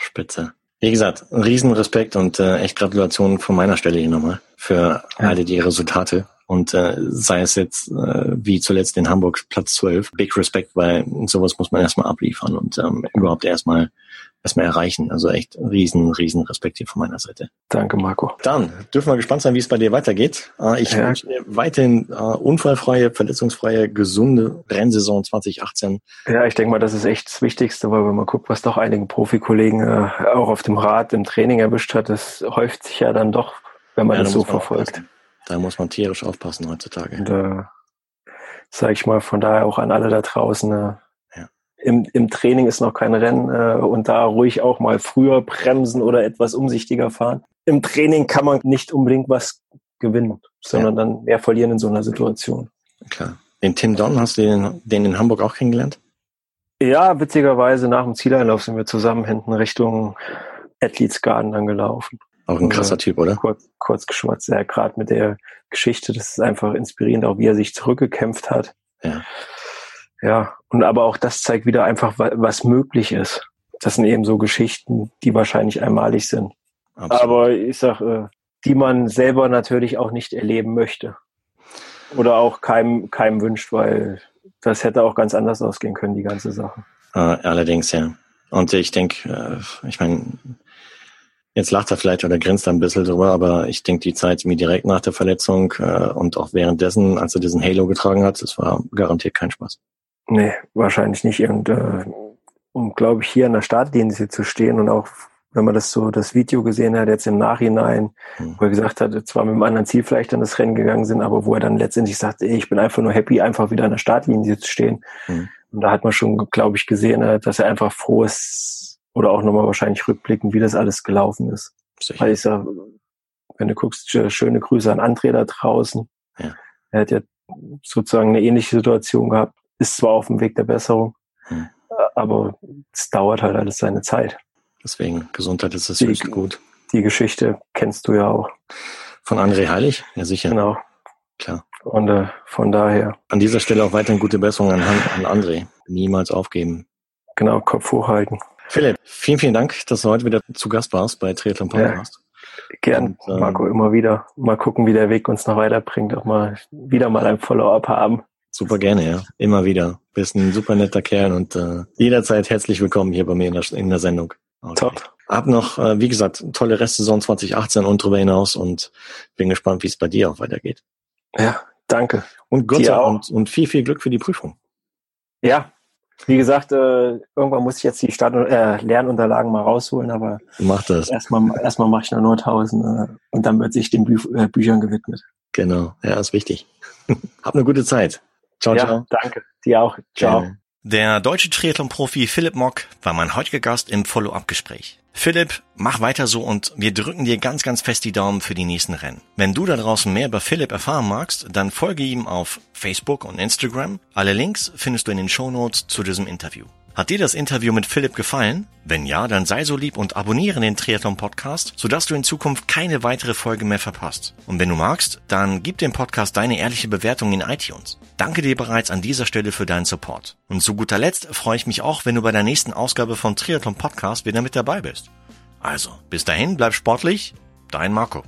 [SPEAKER 2] Spitze. Wie gesagt, Riesenrespekt und äh, echt Gratulation von meiner Stelle hier nochmal für ja. alle die Resultate. Und äh, sei es jetzt äh, wie zuletzt in Hamburg Platz 12, big Respect, weil sowas muss man erstmal abliefern und ähm, überhaupt erstmal erstmal erreichen. Also echt riesen, riesen Respekt hier von meiner Seite.
[SPEAKER 3] Danke, Marco.
[SPEAKER 2] Dann dürfen wir gespannt sein, wie es bei dir weitergeht. Äh, ich ja. wünsche dir weiterhin äh, unfallfreie, verletzungsfreie, gesunde Rennsaison 2018.
[SPEAKER 3] Ja, ich denke mal, das ist echt das Wichtigste, weil wenn man guckt, was doch einige Profikollegen äh, auch auf dem Rad im Training erwischt hat, das häuft sich ja dann doch, wenn man ja, das so verfolgt.
[SPEAKER 2] Aufpassen. Da muss man tierisch aufpassen heutzutage.
[SPEAKER 3] Und, äh, sag ich mal, von daher auch an alle da draußen, äh, im, im Training ist noch kein Rennen äh, und da ruhig auch mal früher bremsen oder etwas umsichtiger fahren. Im Training kann man nicht unbedingt was gewinnen, sondern ja. dann mehr verlieren in so einer Situation.
[SPEAKER 2] Klar. Den Tim Don, hast du den, den in Hamburg auch kennengelernt?
[SPEAKER 3] Ja, witzigerweise nach dem Zieleinlauf sind wir zusammen hinten Richtung Athletes Garden dann gelaufen.
[SPEAKER 2] Auch ein krasser Typ, oder?
[SPEAKER 3] Kurz, kurz geschwatzt, ja, gerade mit der Geschichte, das ist einfach inspirierend, auch wie er sich zurückgekämpft hat.
[SPEAKER 2] Ja.
[SPEAKER 3] Ja, und aber auch das zeigt wieder einfach, was möglich ist. Das sind eben so Geschichten, die wahrscheinlich einmalig sind. Absolut. Aber ich sag, äh, die man selber natürlich auch nicht erleben möchte. Oder auch keinem, keinem wünscht, weil das hätte auch ganz anders ausgehen können, die ganze Sache.
[SPEAKER 2] Äh, allerdings, ja. Und ich denke, äh, ich meine, jetzt lacht er vielleicht oder grinst er ein bisschen drüber, aber ich denke, die Zeit mir direkt nach der Verletzung äh, und auch währenddessen, als er diesen Halo getragen hat, das war garantiert kein Spaß.
[SPEAKER 3] Nee, wahrscheinlich nicht. Und äh, um, glaube ich, hier an der Startlinie zu stehen und auch, wenn man das so, das Video gesehen hat, jetzt im Nachhinein, mhm. wo er gesagt hat, zwar mit einem anderen Ziel vielleicht an das Rennen gegangen sind, aber wo er dann letztendlich sagt, ey, ich bin einfach nur happy, einfach wieder an der Startlinie zu stehen. Mhm. Und da hat man schon, glaube ich, gesehen, äh, dass er einfach froh ist oder auch nochmal wahrscheinlich rückblickend, wie das alles gelaufen ist. Sicher. Weil ich sag, wenn du guckst, schöne Grüße an André da draußen. Ja. Er hat ja sozusagen eine ähnliche Situation gehabt ist zwar auf dem Weg der Besserung, hm. aber es dauert halt alles seine Zeit.
[SPEAKER 2] Deswegen, Gesundheit ist das höchste Gut.
[SPEAKER 3] Die Geschichte kennst du ja auch.
[SPEAKER 2] Von André Heilig? Ja, sicher.
[SPEAKER 3] Genau.
[SPEAKER 2] Klar.
[SPEAKER 3] Und äh, von daher.
[SPEAKER 2] An dieser Stelle auch weiterhin gute Besserung an, an André. Niemals aufgeben.
[SPEAKER 3] Genau, Kopf hochhalten.
[SPEAKER 2] Philipp, vielen, vielen Dank, dass du heute wieder zu Gast warst bei Triathlon Podcast.
[SPEAKER 3] Ja, gern, Und, ähm, Marco, immer wieder. Mal gucken, wie der Weg uns noch weiterbringt. Auch mal wieder mal ein Follow-up haben.
[SPEAKER 2] Super gerne, ja. Immer wieder. Bist ein super netter Kerl und äh, jederzeit herzlich willkommen hier bei mir in der, in der Sendung.
[SPEAKER 3] Okay. Top.
[SPEAKER 2] Hab noch, äh, wie gesagt, tolle Restsaison 2018 und darüber hinaus und bin gespannt, wie es bei dir auch weitergeht.
[SPEAKER 3] Ja, danke.
[SPEAKER 2] Und Gott sei Dank und, und viel, viel Glück für die Prüfung.
[SPEAKER 3] Ja, wie gesagt, äh, irgendwann muss ich jetzt die Start äh, Lernunterlagen mal rausholen, aber
[SPEAKER 2] mach das.
[SPEAKER 3] Erstmal, erstmal mache ich noch Nordhausen äh, und dann wird sich den Bü äh, Büchern gewidmet.
[SPEAKER 2] Genau, ja, ist wichtig. Hab eine gute Zeit.
[SPEAKER 3] Ciao, ja, ciao. Danke. Dir auch. Ciao. Gerne.
[SPEAKER 2] Der deutsche Triathlon-Profi Philipp Mock war mein heutiger Gast im Follow-up-Gespräch. Philipp, mach weiter so und wir drücken dir ganz, ganz fest die Daumen für die nächsten Rennen. Wenn du da draußen mehr über Philipp erfahren magst, dann folge ihm auf Facebook und Instagram. Alle Links findest du in den Shownotes zu diesem Interview. Hat dir das Interview mit Philipp gefallen? Wenn ja, dann sei so lieb und abonniere den Triathlon Podcast, sodass du in Zukunft keine weitere Folge mehr verpasst. Und wenn du magst, dann gib dem Podcast deine ehrliche Bewertung in iTunes. Danke dir bereits an dieser Stelle für deinen Support. Und zu guter Letzt freue ich mich auch, wenn du bei der nächsten Ausgabe von Triathlon Podcast wieder mit dabei bist. Also, bis dahin, bleib sportlich, dein Marco.